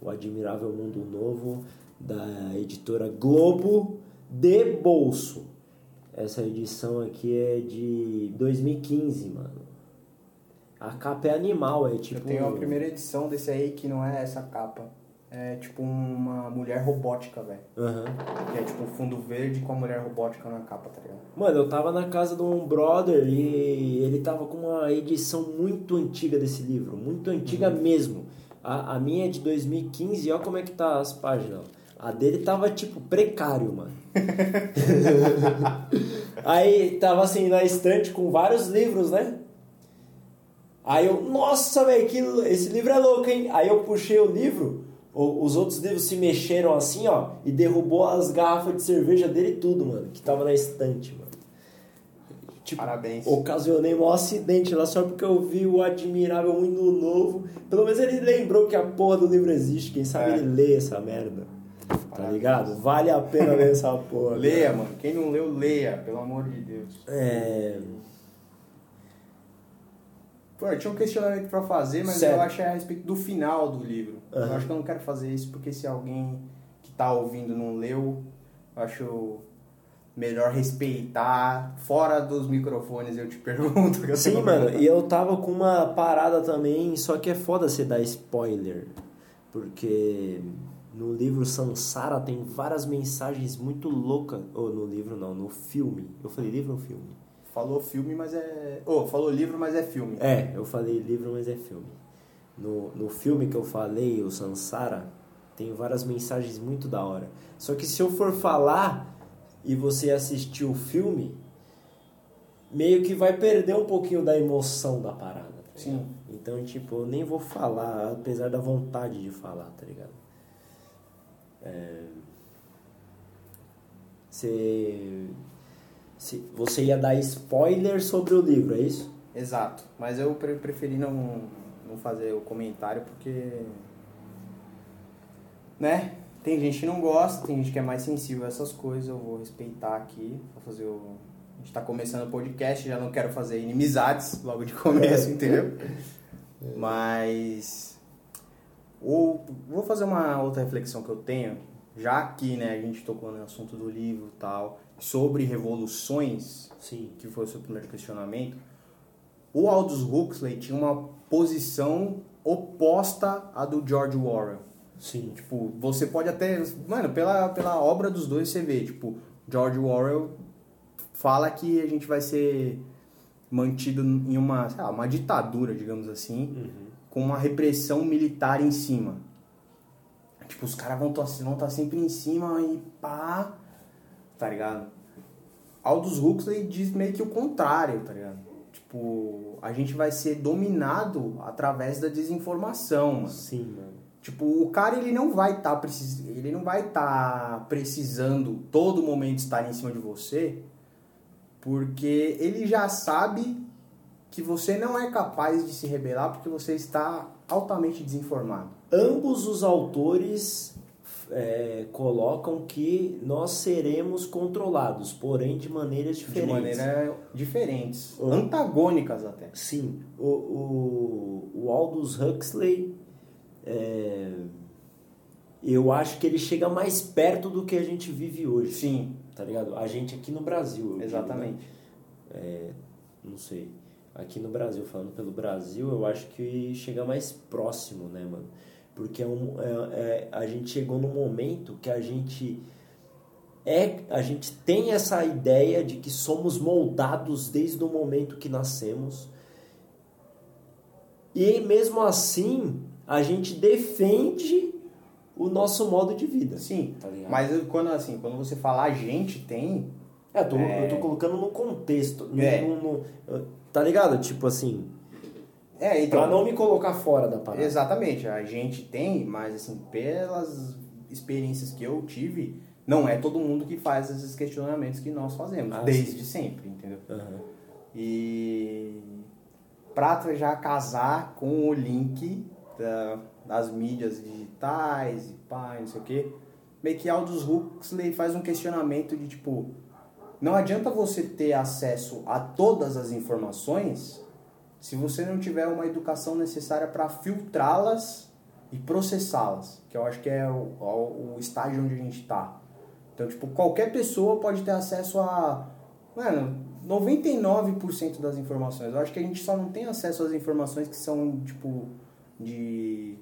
O Admirável Mundo Novo, da editora Globo de Bolso. Essa edição aqui é de 2015, mano. A capa é animal, é tipo. Eu tenho a primeira edição desse aí que não é essa capa. É tipo uma mulher robótica, velho. Uhum. Que é tipo um fundo verde com a mulher robótica na capa, tá ligado? Mano, eu tava na casa de um brother e ele tava com uma edição muito antiga desse livro. Muito antiga uhum. mesmo. A, a minha é de 2015 e olha como é que tá as páginas. A dele tava tipo precário, mano. Aí tava assim na estante com vários livros, né? Aí eu, nossa, velho, esse livro é louco, hein? Aí eu puxei o livro, os outros livros se mexeram assim, ó, e derrubou as garrafas de cerveja dele tudo, mano, que tava na estante, mano. Tipo, Parabéns. Ocasionei um acidente lá só porque eu vi o Admirável Mundo Novo. Pelo menos ele lembrou que a porra do livro existe. Quem sabe é. ele lê essa merda. Tá Parabéns. ligado? Vale a pena ler essa porra. leia, cara. mano. Quem não leu, leia, pelo amor de Deus. É. Pô, eu tinha um questionamento para fazer, mas certo. eu acho é a respeito do final do livro. Uhum. Eu acho que eu não quero fazer isso porque se alguém que tá ouvindo não leu, eu acho melhor respeitar. Fora dos microfones eu te pergunto. Eu Sim, mano, e eu tava com uma parada também, só que é foda você dar spoiler. Porque no livro Sansara tem várias mensagens muito loucas. Ou no livro não, no filme. Eu falei livro ou filme? Falou filme, mas é. Oh, falou livro, mas é filme. É, eu falei livro, mas é filme. No, no filme que eu falei, o Sansara, tem várias mensagens muito da hora. Só que se eu for falar e você assistir o filme, meio que vai perder um pouquinho da emoção da parada. Tá Sim. Então, tipo, eu nem vou falar, apesar da vontade de falar, tá ligado? É... Você se você ia dar spoiler sobre o livro, é isso? Exato, mas eu preferi não, não fazer o comentário porque. Né? Tem gente que não gosta, tem gente que é mais sensível a essas coisas, eu vou respeitar aqui, vou fazer o. A gente tá começando o podcast, já não quero fazer inimizades logo de começo, entendeu? É. Mas. Ou, vou fazer uma outra reflexão que eu tenho, já aqui, né, a gente tocou no assunto do livro e tal sobre revoluções, Sim. que foi o seu primeiro questionamento, o Aldous Huxley tinha uma posição oposta à do George Orwell. Sim. Tipo, você pode até... Mano, pela, pela obra dos dois você vê, tipo, George Orwell fala que a gente vai ser mantido em uma, lá, uma ditadura, digamos assim, uhum. com uma repressão militar em cima. Tipo, os caras vão estar vão tá sempre em cima e pá tá ligado? Aldous Huxley diz meio que o contrário, tá ligado? Tipo, a gente vai ser dominado através da desinformação, mano. Sim, mano. Tipo, o cara ele não vai estar tá precis... ele não vai estar tá precisando todo momento estar em cima de você, porque ele já sabe que você não é capaz de se rebelar porque você está altamente desinformado. Ambos os autores é, colocam que nós seremos controlados, porém de maneiras diferentes. De maneiras diferentes, o, antagônicas até. Sim, o, o, o Aldous Huxley, é, eu acho que ele chega mais perto do que a gente vive hoje. Sim. Tá ligado? A gente aqui no Brasil. Exatamente. Digo, né? é, não sei. Aqui no Brasil, falando pelo Brasil, eu acho que chega mais próximo, né, mano? Porque é um, é, é, a gente chegou num momento que a gente é a gente tem essa ideia de que somos moldados desde o momento que nascemos. E mesmo assim, a gente defende o nosso modo de vida. Sim, tá mas quando assim, quando você fala a gente tem, é, eu tô, é... eu tô colocando no contexto, no, é. no, no, tá ligado? Tipo assim, é, então, pra não me colocar fora da parada. Exatamente, a gente tem, mas assim, pelas experiências que eu tive, não é todo mundo que faz esses questionamentos que nós fazemos, ah, desde sim. sempre, entendeu? Uhum. E pra já casar com o link da, das mídias digitais e pá, não sei o quê, meio que Aldous Huxley faz um questionamento de tipo, não adianta você ter acesso a todas as informações se você não tiver uma educação necessária para filtrá-las e processá-las, que eu acho que é o, o, estágio onde a gente está. Então, tipo, qualquer pessoa pode ter acesso a. Mano, 99% das informações. Eu acho que a gente só não tem acesso às informações que são, tipo, de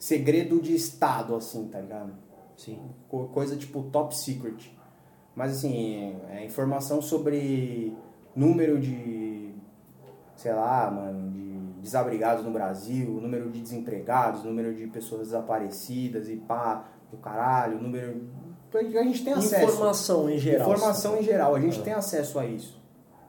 segredo de Estado, assim, tá ligado? Sim. Coisa tipo top secret. Mas, assim, é informação sobre número de, sei lá, mano, de desabrigados no Brasil, número de desempregados, número de pessoas desaparecidas e pá, do caralho, número. A gente tem acesso. Informação em geral. Informação em geral, a gente é. tem acesso a isso.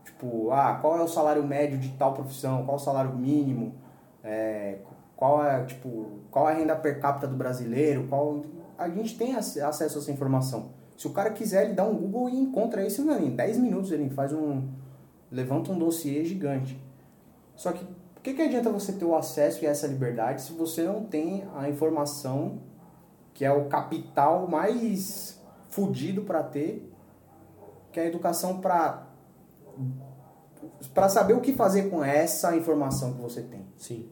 Tipo, ah, qual é o salário médio de tal profissão, qual é o salário mínimo, é, qual é, tipo, qual é a renda per capita do brasileiro, qual. A gente tem acesso a essa informação. Se o cara quiser, ele dá um Google e encontra isso, mano, em 10 minutos ele faz um. levanta um dossiê gigante. Só que que, que adianta você ter o acesso e essa liberdade se você não tem a informação que é o capital mais fudido para ter, que é a educação para para saber o que fazer com essa informação que você tem. Sim.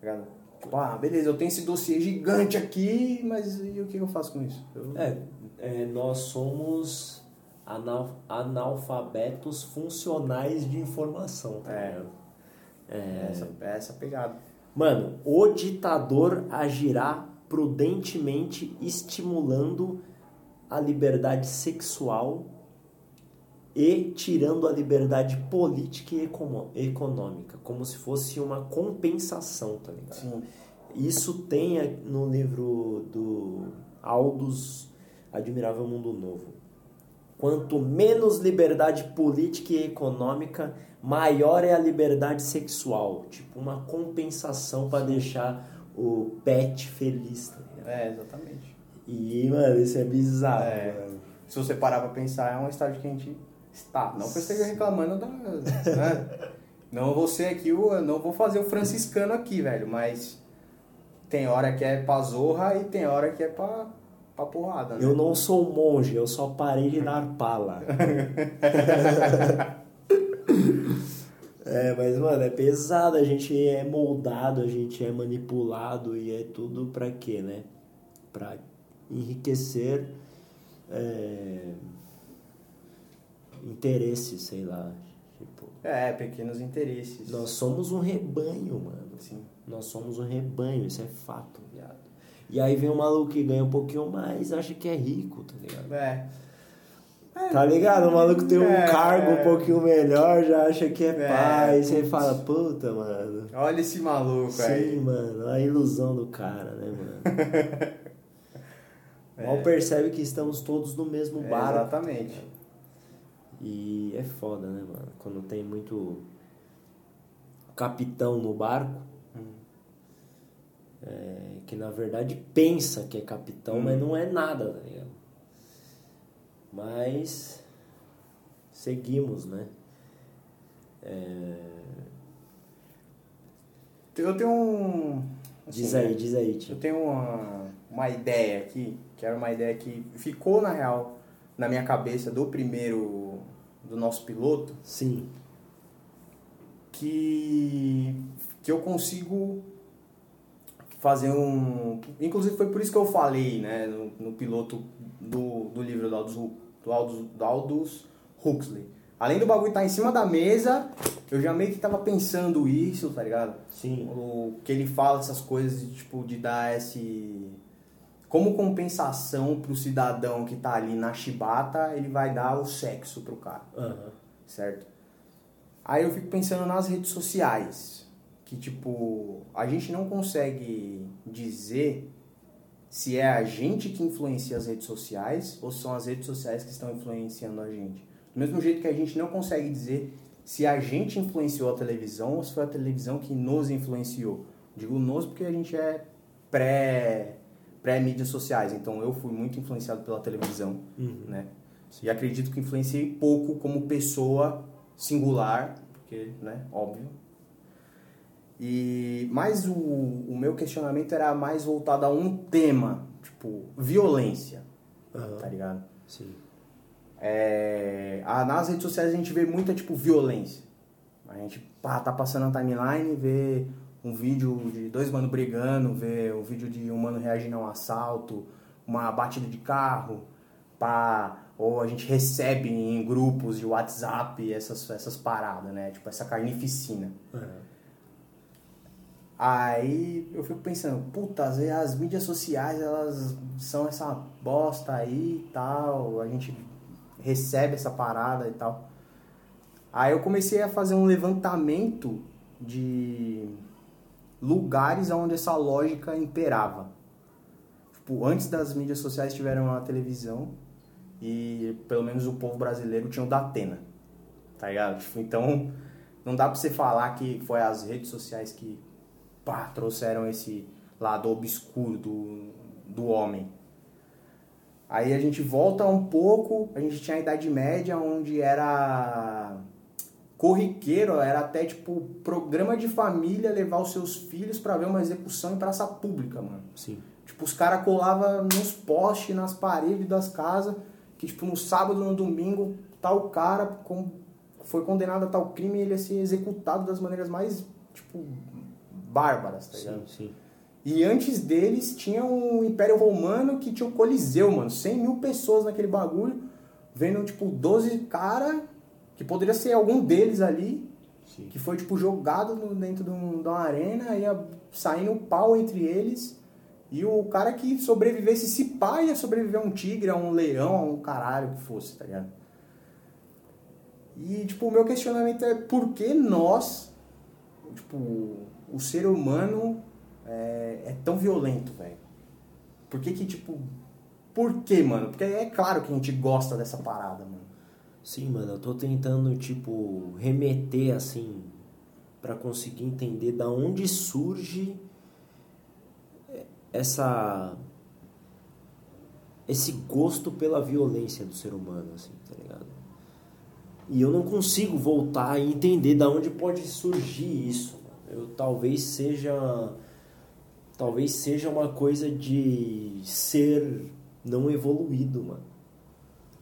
Tá tipo, ah, beleza, eu tenho esse dossiê gigante aqui, mas e o que eu faço com isso? Eu... É, é, nós somos analfabetos funcionais de informação, tá é. É... Essa, essa pegada. Mano, o ditador agirá prudentemente estimulando a liberdade sexual e tirando a liberdade política e econômica, como se fosse uma compensação, tá ligado? Sim. Isso tem no livro do Aldous Admirável Mundo Novo. Quanto menos liberdade política e econômica, maior é a liberdade sexual. Tipo, uma compensação para deixar o pet feliz, tá? É, exatamente. E, mano, isso é bizarro, é. Mano. Se você parar pra pensar, é um estágio que a gente está. Não que eu esteja reclamando da. Né? não vou ser aqui, o, não vou fazer o franciscano aqui, velho, mas tem hora que é pra zorra e tem hora que é pra, pra porrada, né? Eu não sou monge, eu só parei de dar pala. É, mas, mano, é pesado, a gente é moldado, a gente é manipulado e é tudo pra quê, né? Pra enriquecer é, interesses, sei lá. Tipo, é, pequenos interesses. Nós somos um rebanho, mano. Sim. Nós somos um rebanho, isso é fato, viado. E aí vem um maluco que ganha um pouquinho mais acha que é rico, tá ligado? É. Tá ligado? O maluco tem um é, cargo um pouquinho melhor, já acha que é, é pai. Você fala, puta, mano. Olha esse maluco Sim, aí. Sim, mano. A ilusão do cara, né, mano? é. Mal percebe que estamos todos no mesmo barco. exatamente. Tá e é foda, né, mano? Quando tem muito capitão no barco, hum. é, que na verdade pensa que é capitão, hum. mas não é nada, tá ligado? Mas seguimos, né? É... Eu tenho um. Assim, diz aí, diz aí, tio. Eu tenho uma, uma ideia aqui, que era uma ideia que ficou na real na minha cabeça do primeiro. do nosso piloto. Sim. Que. que eu consigo fazer um. Inclusive foi por isso que eu falei, né, no, no piloto do, do livro do Aldous, do, Aldous, do Aldous Huxley. Além do bagulho estar tá em cima da mesa, eu já meio que tava pensando isso, tá ligado? Sim. O que ele fala essas coisas, de, tipo, de dar esse como compensação pro cidadão que tá ali na chibata, ele vai dar o sexo pro cara. Aham. certo? Aí eu fico pensando nas redes sociais, que tipo, a gente não consegue dizer se é a gente que influencia as redes sociais ou são as redes sociais que estão influenciando a gente. Do mesmo jeito que a gente não consegue dizer se a gente influenciou a televisão ou se foi a televisão que nos influenciou. Digo nos porque a gente é pré pré mídias sociais, então eu fui muito influenciado pela televisão, Uhum. né? E acredito que influenciei pouco como pessoa singular, porque, né, óbvio. E mas o, o meu questionamento era mais voltado a um tema, tipo, violência, Aham. tá ligado? Sim. É, a- nas redes sociais a gente vê muita, tipo, violência. A gente pá, tá passando na timeline, vê um vídeo de dois manos brigando, vê um vídeo de um mano reagindo a um assalto, uma batida de carro, pá, ou a gente recebe em grupos de WhatsApp essas, essas paradas, né? Tipo, essa carnificina. Aham. Aí eu fico pensando, puta, as, as mídias sociais, elas são essa bosta aí e tal, a gente recebe essa parada e tal. Aí eu comecei a fazer um levantamento de lugares onde essa lógica imperava. Tipo, antes das mídias sociais tiveram a televisão e pelo menos o povo brasileiro tinha o da Atena, tá ligado? Tipo, então não dá pra você falar que foi as redes sociais que pá, trouxeram esse lado obscuro do, do homem. Aí a gente volta um pouco, a gente tinha a Idade Média, onde era corriqueiro, era até tipo programa de família levar os seus filhos pra ver uma execução em praça pública, mano. Sim. Tipo, os caras colavam nos postes, nas paredes das casas, que tipo, no sábado, no domingo, tal cara com- foi condenado a tal crime e ele ia ser executado das maneiras mais, tipo, bárbaras, tá ligado? Sim, sim. E antes deles tinha o Império Romano que tinha o Coliseu, mano. 100 mil pessoas naquele bagulho, vendo, tipo, 12 cara que poderia ser algum deles ali, Sim. que foi, tipo, jogado dentro de, um- de uma arena, ia saindo um pau entre eles. E o cara que sobrevivesse, se pá, ia sobreviver a um tigre, a um leão, a um caralho que fosse, tá ligado? E, tipo, o meu questionamento é por que nós, tipo, o ser humano é, é tão violento, velho? Por que que, tipo... Por que, mano? Porque é claro que a gente gosta dessa parada, mano. Sim, mano, eu tô tentando, tipo, remeter, assim, pra conseguir entender da onde surge essa... Esse gosto pela violência do ser humano, assim, tá ligado? E eu não consigo voltar e entender da onde pode surgir isso. Eu talvez seja... Talvez seja uma coisa de ser não evoluído, mano.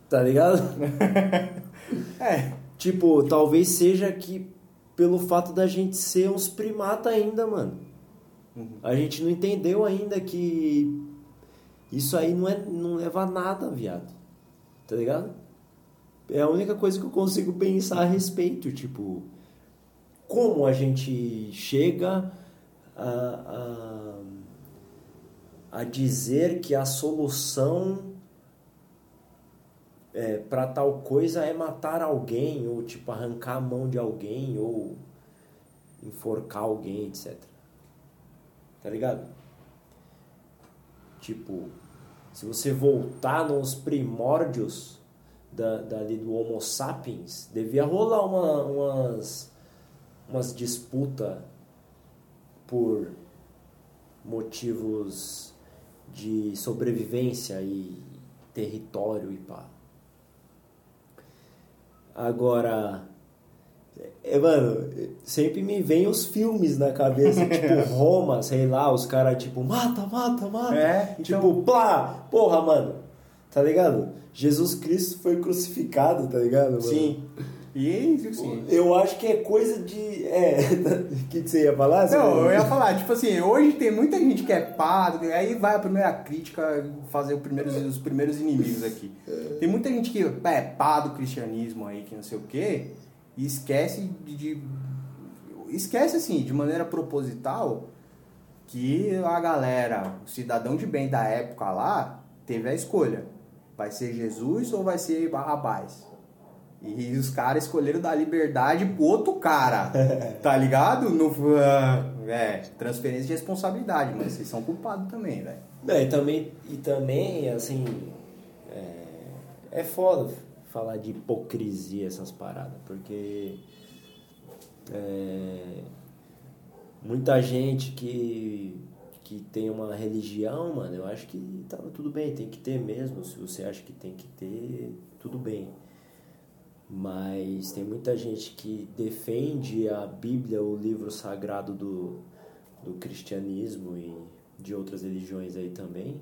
Tá ligado? É. Tipo, talvez seja que pelo fato da gente ser uns primata ainda, mano. Uhum. A gente não entendeu ainda que isso aí não, é, não leva a nada, viado. Tá ligado? É a única coisa que eu consigo pensar a respeito, tipo, como a gente chega a, a, a dizer que a solução é, para tal coisa é matar alguém, ou tipo, arrancar a mão de alguém, ou enforcar alguém, etc. Tá ligado? Tipo, se você voltar nos primórdios da, dali do Homo sapiens, devia rolar uma, umas, umas disputas por motivos de sobrevivência e território e pá. Agora, é, mano, sempre me vem os filmes na cabeça, tipo Roma, sei lá, os caras tipo, mata, mata, mata. É, então- Tipo, plá, porra, mano, tá ligado? Jesus Cristo foi crucificado, tá ligado, mano? Sim. E, assim... Eu acho que é coisa de. É. O que, que você ia falar? Não, eu ia falar, tipo assim, hoje tem muita gente que é padre, aí vai a primeira crítica, fazer o primeiros, os primeiros inimigos aqui. Tem muita gente que é pá do cristianismo aí, que não sei o quê, e esquece de, de- Esquece, assim, de maneira proposital, que a galera, o cidadão de bem da época lá, teve a escolha. Vai ser Jesus ou vai ser Barrabás? E os caras escolheram dar liberdade pro outro cara, tá ligado? No, uh, é, transferência de responsabilidade, mas vocês são culpados também, velho. É, e também, e também, assim, é, é foda falar de hipocrisia essas paradas, porque é, muita gente que, que tem uma religião, mano, eu acho que tá tudo bem, tem que ter mesmo. Se você acha que tem que ter, tudo bem. Mas tem muita gente que defende a Bíblia, o livro sagrado do, do cristianismo e de outras religiões aí também,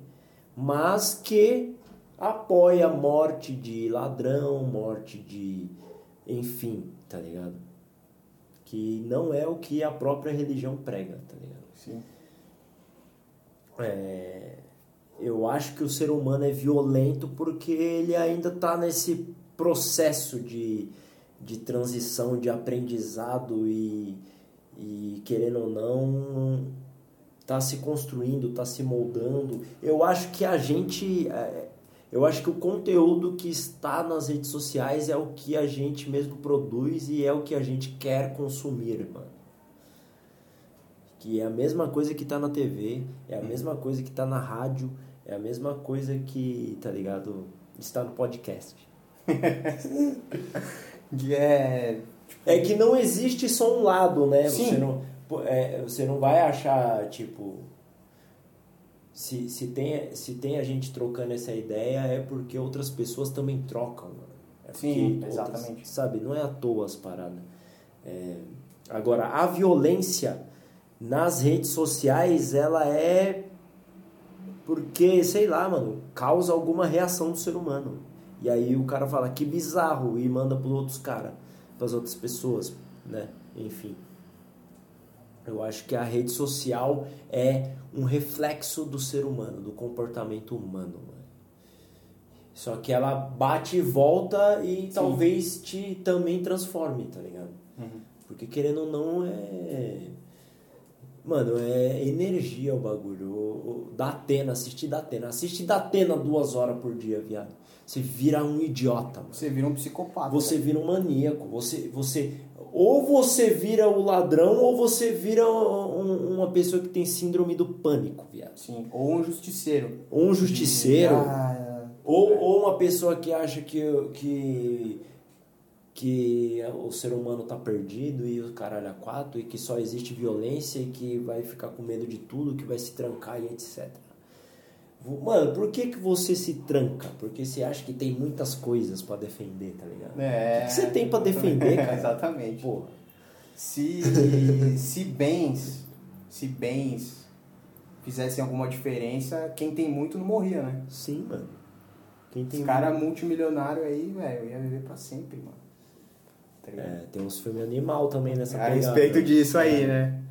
mas que apoia a morte de ladrão, morte de. enfim, tá ligado? Que não é o que a própria religião prega, tá ligado? Sim. É, eu acho que o ser humano é violento porque ele ainda tá nesse processo de, de transição, de aprendizado e, e querendo ou não tá se construindo, tá se moldando. Eu acho que a gente é, eu acho que o conteúdo que está nas redes sociais é o que a gente mesmo produz e é o que a gente quer consumir, mano. Que é a mesma coisa que está na TV, é a mesma coisa que está na rádio, é a mesma coisa que, tá ligado? Está no podcast. que é. Tipo... É que não existe só um lado, né? Sim. Você não, é, você não vai achar, tipo se, se, tem, se tem a gente trocando essa ideia é porque outras pessoas também trocam. É Sim, exatamente. Outras, sabe, não é à toa as paradas. É, agora, a violência nas redes sociais, ela é porque, sei lá, mano, causa alguma reação do ser humano. E aí o cara fala, que bizarro, e manda para outros caras, para as outras pessoas, né? Enfim. Eu acho que a rede social é um reflexo do ser humano, do comportamento humano. Só que ela bate e volta e Sim. talvez te também transforme, tá ligado? Uhum. Porque querendo ou não é. Mano, é energia o bagulho. O, o, da Atena, assistir da Atena. Assiste da Atena duas horas por dia, viado. Você vira um idiota. Mano. Você vira um psicopata. Você vira um maníaco. Você, você ou você vira o ladrão ou você vira um, uma pessoa que tem síndrome do pânico, viado. Sim, ou um justiceiro. Ou um justiceiro. Ah, ou, é. ou uma pessoa que acha que, que, que o ser humano tá perdido e o caralho a quatro e que só existe violência e que vai ficar com medo de tudo, que vai se trancar e etc. Mano, por que, que você se tranca? Porque você acha que tem muitas coisas para defender, tá ligado? É, o que, que você tem para defender, cara? exatamente. Porra. Se, se bens, se bens fizessem alguma diferença, quem tem muito não morria, né? Sim, mano. Quem tem Os cara multimilionário aí, velho, ia viver pra sempre, mano. Tá é, tem uns filmes animal também nessa A respeito disso aí, é. né?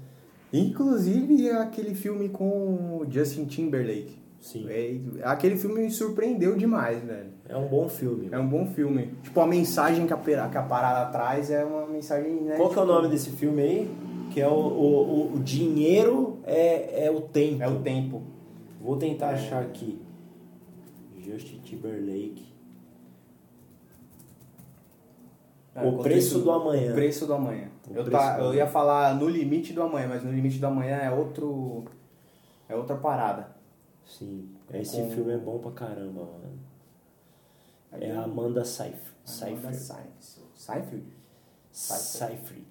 Inclusive aquele filme com Justin Timberlake. Sim. É, aquele filme me surpreendeu demais, velho. É um bom filme. É um bom filme. Tipo, a mensagem que a, que a parada traz é uma mensagem, né? Qual tipo, que é o nome desse filme aí? Que é o, o, o, dinheiro é, é o tempo. É o tempo. Vou tentar é. achar aqui. Justin Timberlake. É, o preço do amanhã. O preço do amanhã. eu, preço tá, eu ia falar no limite do amanhã, mas no limite do amanhã é outro. É outra parada. Sim, esse com... filme é bom pra caramba, mano. É a Amanda Seyfried. Seyfried? Seyfried.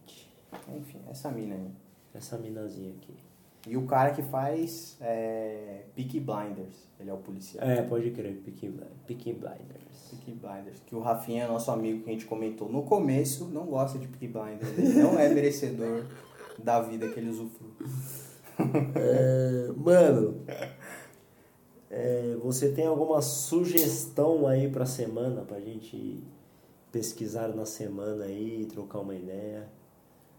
Enfim, essa mina aí. Essa minazinha aqui. E o cara que faz é, Peaky Blinders, ele é o policial. É, pode crer, Peaky, Peaky Blinders. Peaky Blinders, que o Rafinha, nosso amigo que a gente comentou no começo, não gosta de Peaky Blinders. Ele não é merecedor da vida que ele usufrui. É, mano, é, você tem alguma sugestão aí pra semana pra gente pesquisar na semana aí, trocar uma ideia?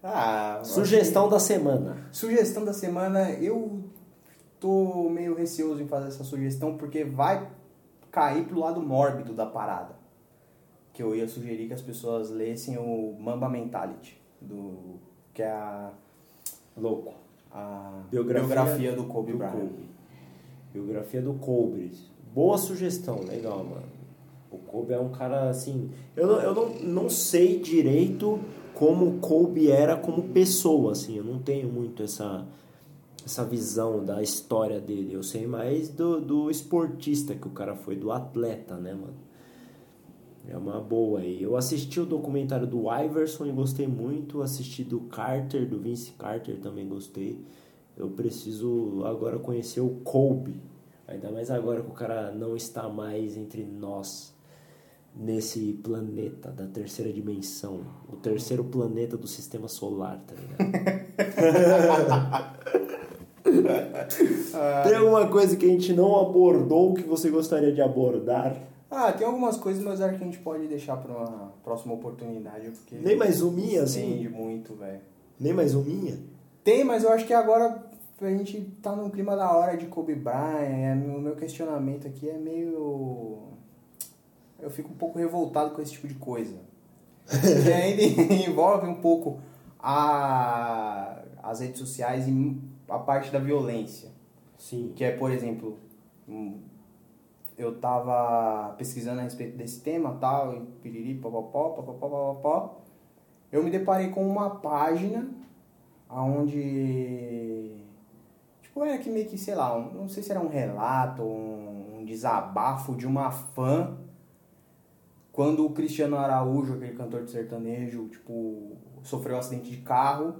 Ah, sugestão da semana. Sugestão da semana, eu tô meio receoso em fazer essa sugestão porque vai cair pro lado mórbido da parada. Que eu ia sugerir que as pessoas lessem o Mamba Mentality, do que é a louco. a biografia, biografia do Kobe do Bryant. Kobe. Biografia do Kobe. Boa sugestão, legal, mano. O Kobe é um cara assim. Eu não, eu não, não sei direito como o Kobe era como pessoa, assim. Eu não tenho muito essa, essa visão da história dele. Eu sei mais do, do esportista que o cara foi, do atleta, né, mano? É uma boa aí. Eu assisti o documentário do Iverson e gostei muito. Assisti do Carter, do Vince Carter também gostei. Eu preciso agora conhecer o Kobe. Ainda mais agora que o cara não está mais entre nós nesse planeta da terceira dimensão, o terceiro planeta do sistema solar, tá ligado? tem alguma coisa que a gente não abordou que você gostaria de abordar? Ah, tem algumas coisas, mas acho que a gente pode deixar para uma próxima oportunidade, porque nem mais uminha assim. muito, velho. Nem mais uminha. Tem, mas eu acho que agora a gente tá num clima da hora de Kobe Bryant. É, o meu questionamento aqui é meio eu fico um pouco revoltado com esse tipo de coisa. e ainda envolve um pouco a, as redes sociais e a parte da violência. Sim. Que é, por exemplo, eu tava pesquisando a respeito desse tema, tal, e piriri, popopó, popopó, popopó. Eu me deparei com uma página onde tipo era que meio que, sei lá, um, não sei se era um relato, um, um desabafo de uma fã quando o Cristiano Araújo, aquele cantor de sertanejo, tipo, sofreu um acidente de carro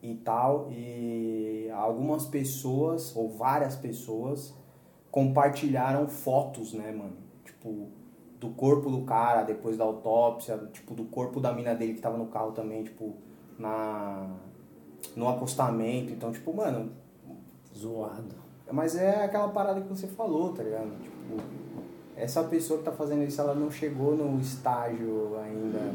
e tal, e algumas pessoas, ou várias pessoas, compartilharam fotos, né, mano? Tipo, do corpo do cara depois da autópsia, tipo, do corpo da mina dele que tava no carro também, tipo, na no acostamento. Então, tipo, mano, zoado. Mas é aquela parada que você falou, tá ligado? Tipo, essa pessoa que está fazendo isso, ela não chegou no estágio ainda.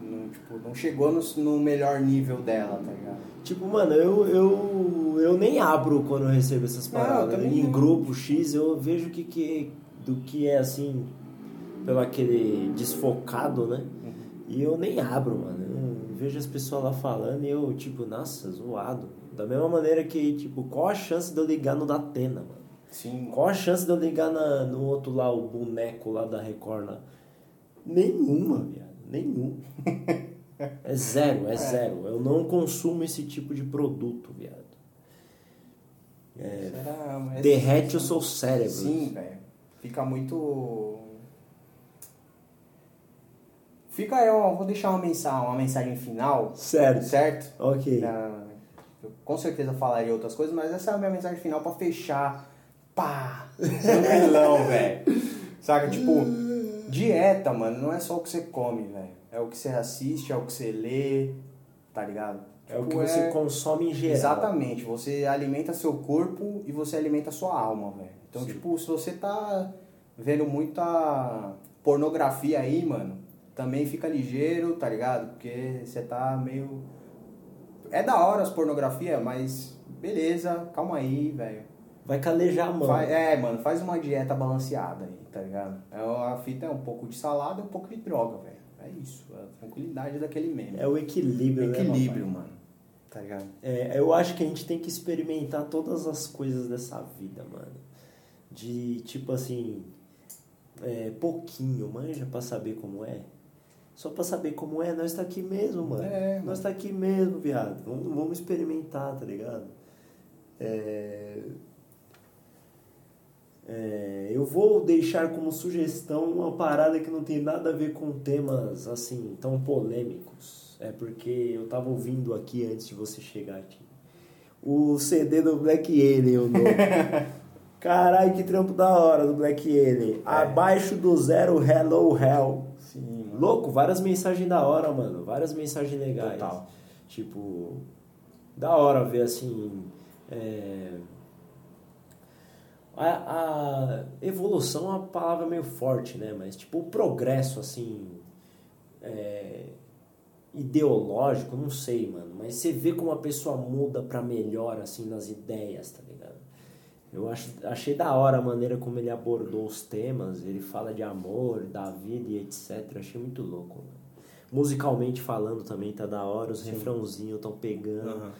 Não, tipo, não chegou no, no melhor nível dela, tá ligado? Tipo, mano, eu, eu, eu nem abro quando eu recebo essas paradas. Não, em não. grupo X, eu vejo que, que, do que é assim, pelo aquele desfocado, né? Uhum. E eu nem abro, mano. Eu vejo as pessoas lá falando e eu, tipo, nossa, zoado. Da mesma maneira que, tipo, qual a chance de eu ligar no Datena, mano? Sim. Qual a chance de eu ligar na, no outro lá, o boneco lá da Record? Lá? Nenhuma, viado. Nenhuma. é zero, é, é, zero. Eu não consumo esse tipo de produto, viado. É, Será, derrete o seu cérebro. Sim, velho. Fica muito. Fica aí, ó, vou deixar uma mensagem, uma mensagem final. Certo. Certo? Ok. Eu com certeza falaria outras coisas, mas essa é a minha mensagem final para fechar pá, tranquilão, velho. Saca? Tipo, dieta, mano, não é só o que você come, velho. É o que você assiste, é o que você lê, tá ligado? É tipo, o que você é... consome em geral. Exatamente. Você alimenta seu corpo e você alimenta sua alma, velho. Então, Sim. tipo, se você tá vendo muita pornografia aí, mano, também fica ligeiro, tá ligado? Porque você tá meio. É da hora as pornografia, mas beleza, calma aí, velho vai calejar a mão. é, mano, faz uma dieta balanceada aí, tá ligado? É, a fita é um pouco de salada e um pouco de droga, velho. É isso, é a tranquilidade daquele meme. É o equilíbrio, né, Equilíbrio, né, mano. Tá ligado? É, eu acho que a gente tem que experimentar todas as coisas dessa vida, mano. De, tipo assim, é, pouquinho, manja, pra saber como é. Só pra saber como é, nós tá aqui mesmo, mano. É, mano. Nós tá aqui mesmo, viado. Vamos, vamos experimentar, tá ligado? É, é, eu vou deixar como sugestão uma parada que não tem nada a ver com temas assim tão polêmicos. É porque eu tava ouvindo aqui antes de você chegar aqui. O CD do Black Alien, o novo. Caralho, que trampo da hora do Black Alien. É. Abaixo do zero, Hello Hell. Sim, Louco, várias mensagens da hora, mano. Várias mensagens legais. Total. Tipo, da hora ver assim. É a, a evolução é uma palavra meio forte, né? Mas tipo o progresso assim é, ideológico, não sei, mano. Mas você vê como a pessoa muda para melhor assim nas ideias, tá? Eu acho, achei da hora a maneira como ele abordou os temas. Ele fala de amor, da vida e etc. Achei muito louco. Mano. Musicalmente falando também tá da hora, os refrãozinhos estão pegando. Uhum.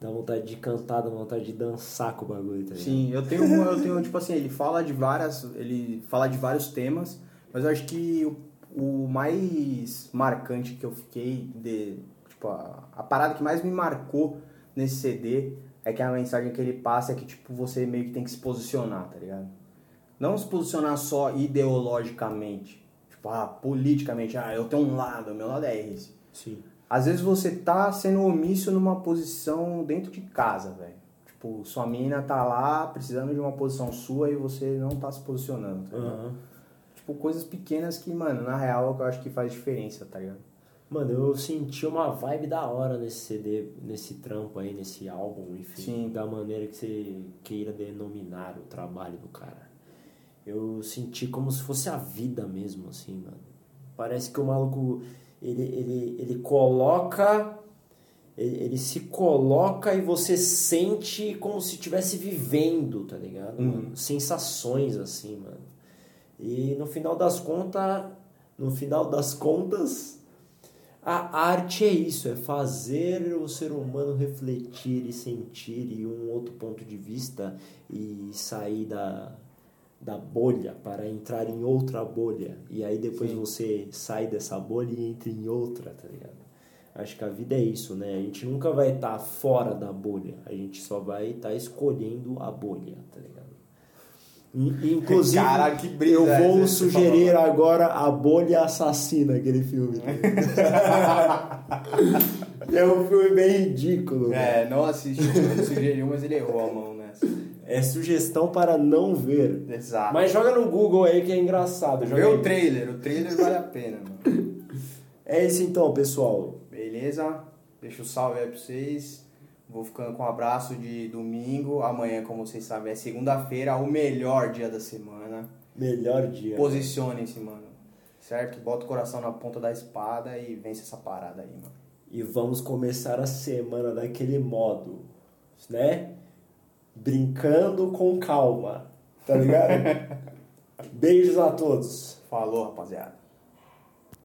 Dá vontade de cantar, dá vontade de dançar com o bagulho, tá ligado? Sim, eu tenho, eu tenho, tipo assim, ele fala de várias. Ele fala de vários temas, mas eu acho que o, o mais marcante que eu fiquei de. Tipo, a, a parada que mais me marcou nesse CD é que a mensagem que ele passa é que, tipo, você meio que tem que se posicionar, tá ligado? Não se posicionar só ideologicamente. Tipo, ah, politicamente, ah, eu tenho um lado, meu lado é esse. Sim. Às vezes você tá sendo omisso numa posição dentro de casa, velho. Tipo, sua mina tá lá precisando de uma posição sua e você não tá se posicionando, tá ligado? Aham. Tipo, coisas pequenas que, mano, na real é o que eu acho que faz diferença, tá ligado? Mano, eu senti uma vibe da hora nesse CD, nesse trampo aí, nesse álbum, enfim. Sim. Da maneira que você queira denominar o trabalho do cara. Eu senti como se fosse a vida mesmo, assim, mano. Parece que o maluco, ele, ele, ele coloca... Ele, ele se coloca e você sente como se estivesse vivendo, tá ligado? Uhum. Sensações, assim, mano. E no final das contas... No final das contas... A arte é isso, é fazer o ser humano refletir e sentir e um outro ponto de vista e sair da, da bolha para entrar em outra bolha. E aí depois Sim. você sai dessa bolha e entra em outra, tá ligado? Acho que a vida é isso, né? A gente nunca vai estar fora da bolha, a gente só vai estar escolhendo a bolha, tá ligado? In- Inclusive, Cara, que brisa eu vou sugerir falou. agora A Bolha Assassina, aquele filme. é um filme bem ridículo. É, não assisti, sugeriu, mas ele errou a mão nessa. É sugestão para não ver. Exato. Mas joga no Google aí que é engraçado. Joga Vê o trailer, o trailer vale a pena, mano. É isso então, pessoal. Beleza? Deixa o salve aí pra vocês. Vou ficando com um abraço de domingo. Amanhã, como vocês sabem, é segunda-feira, o melhor dia da semana. Melhor dia. Posicionem-se, mano. Certo? Bota o coração na ponta da espada e vence essa parada aí, mano. E vamos começar a semana daquele modo, né? Brincando com calma. Tá ligado? Beijos a todos. Falou, rapaziada.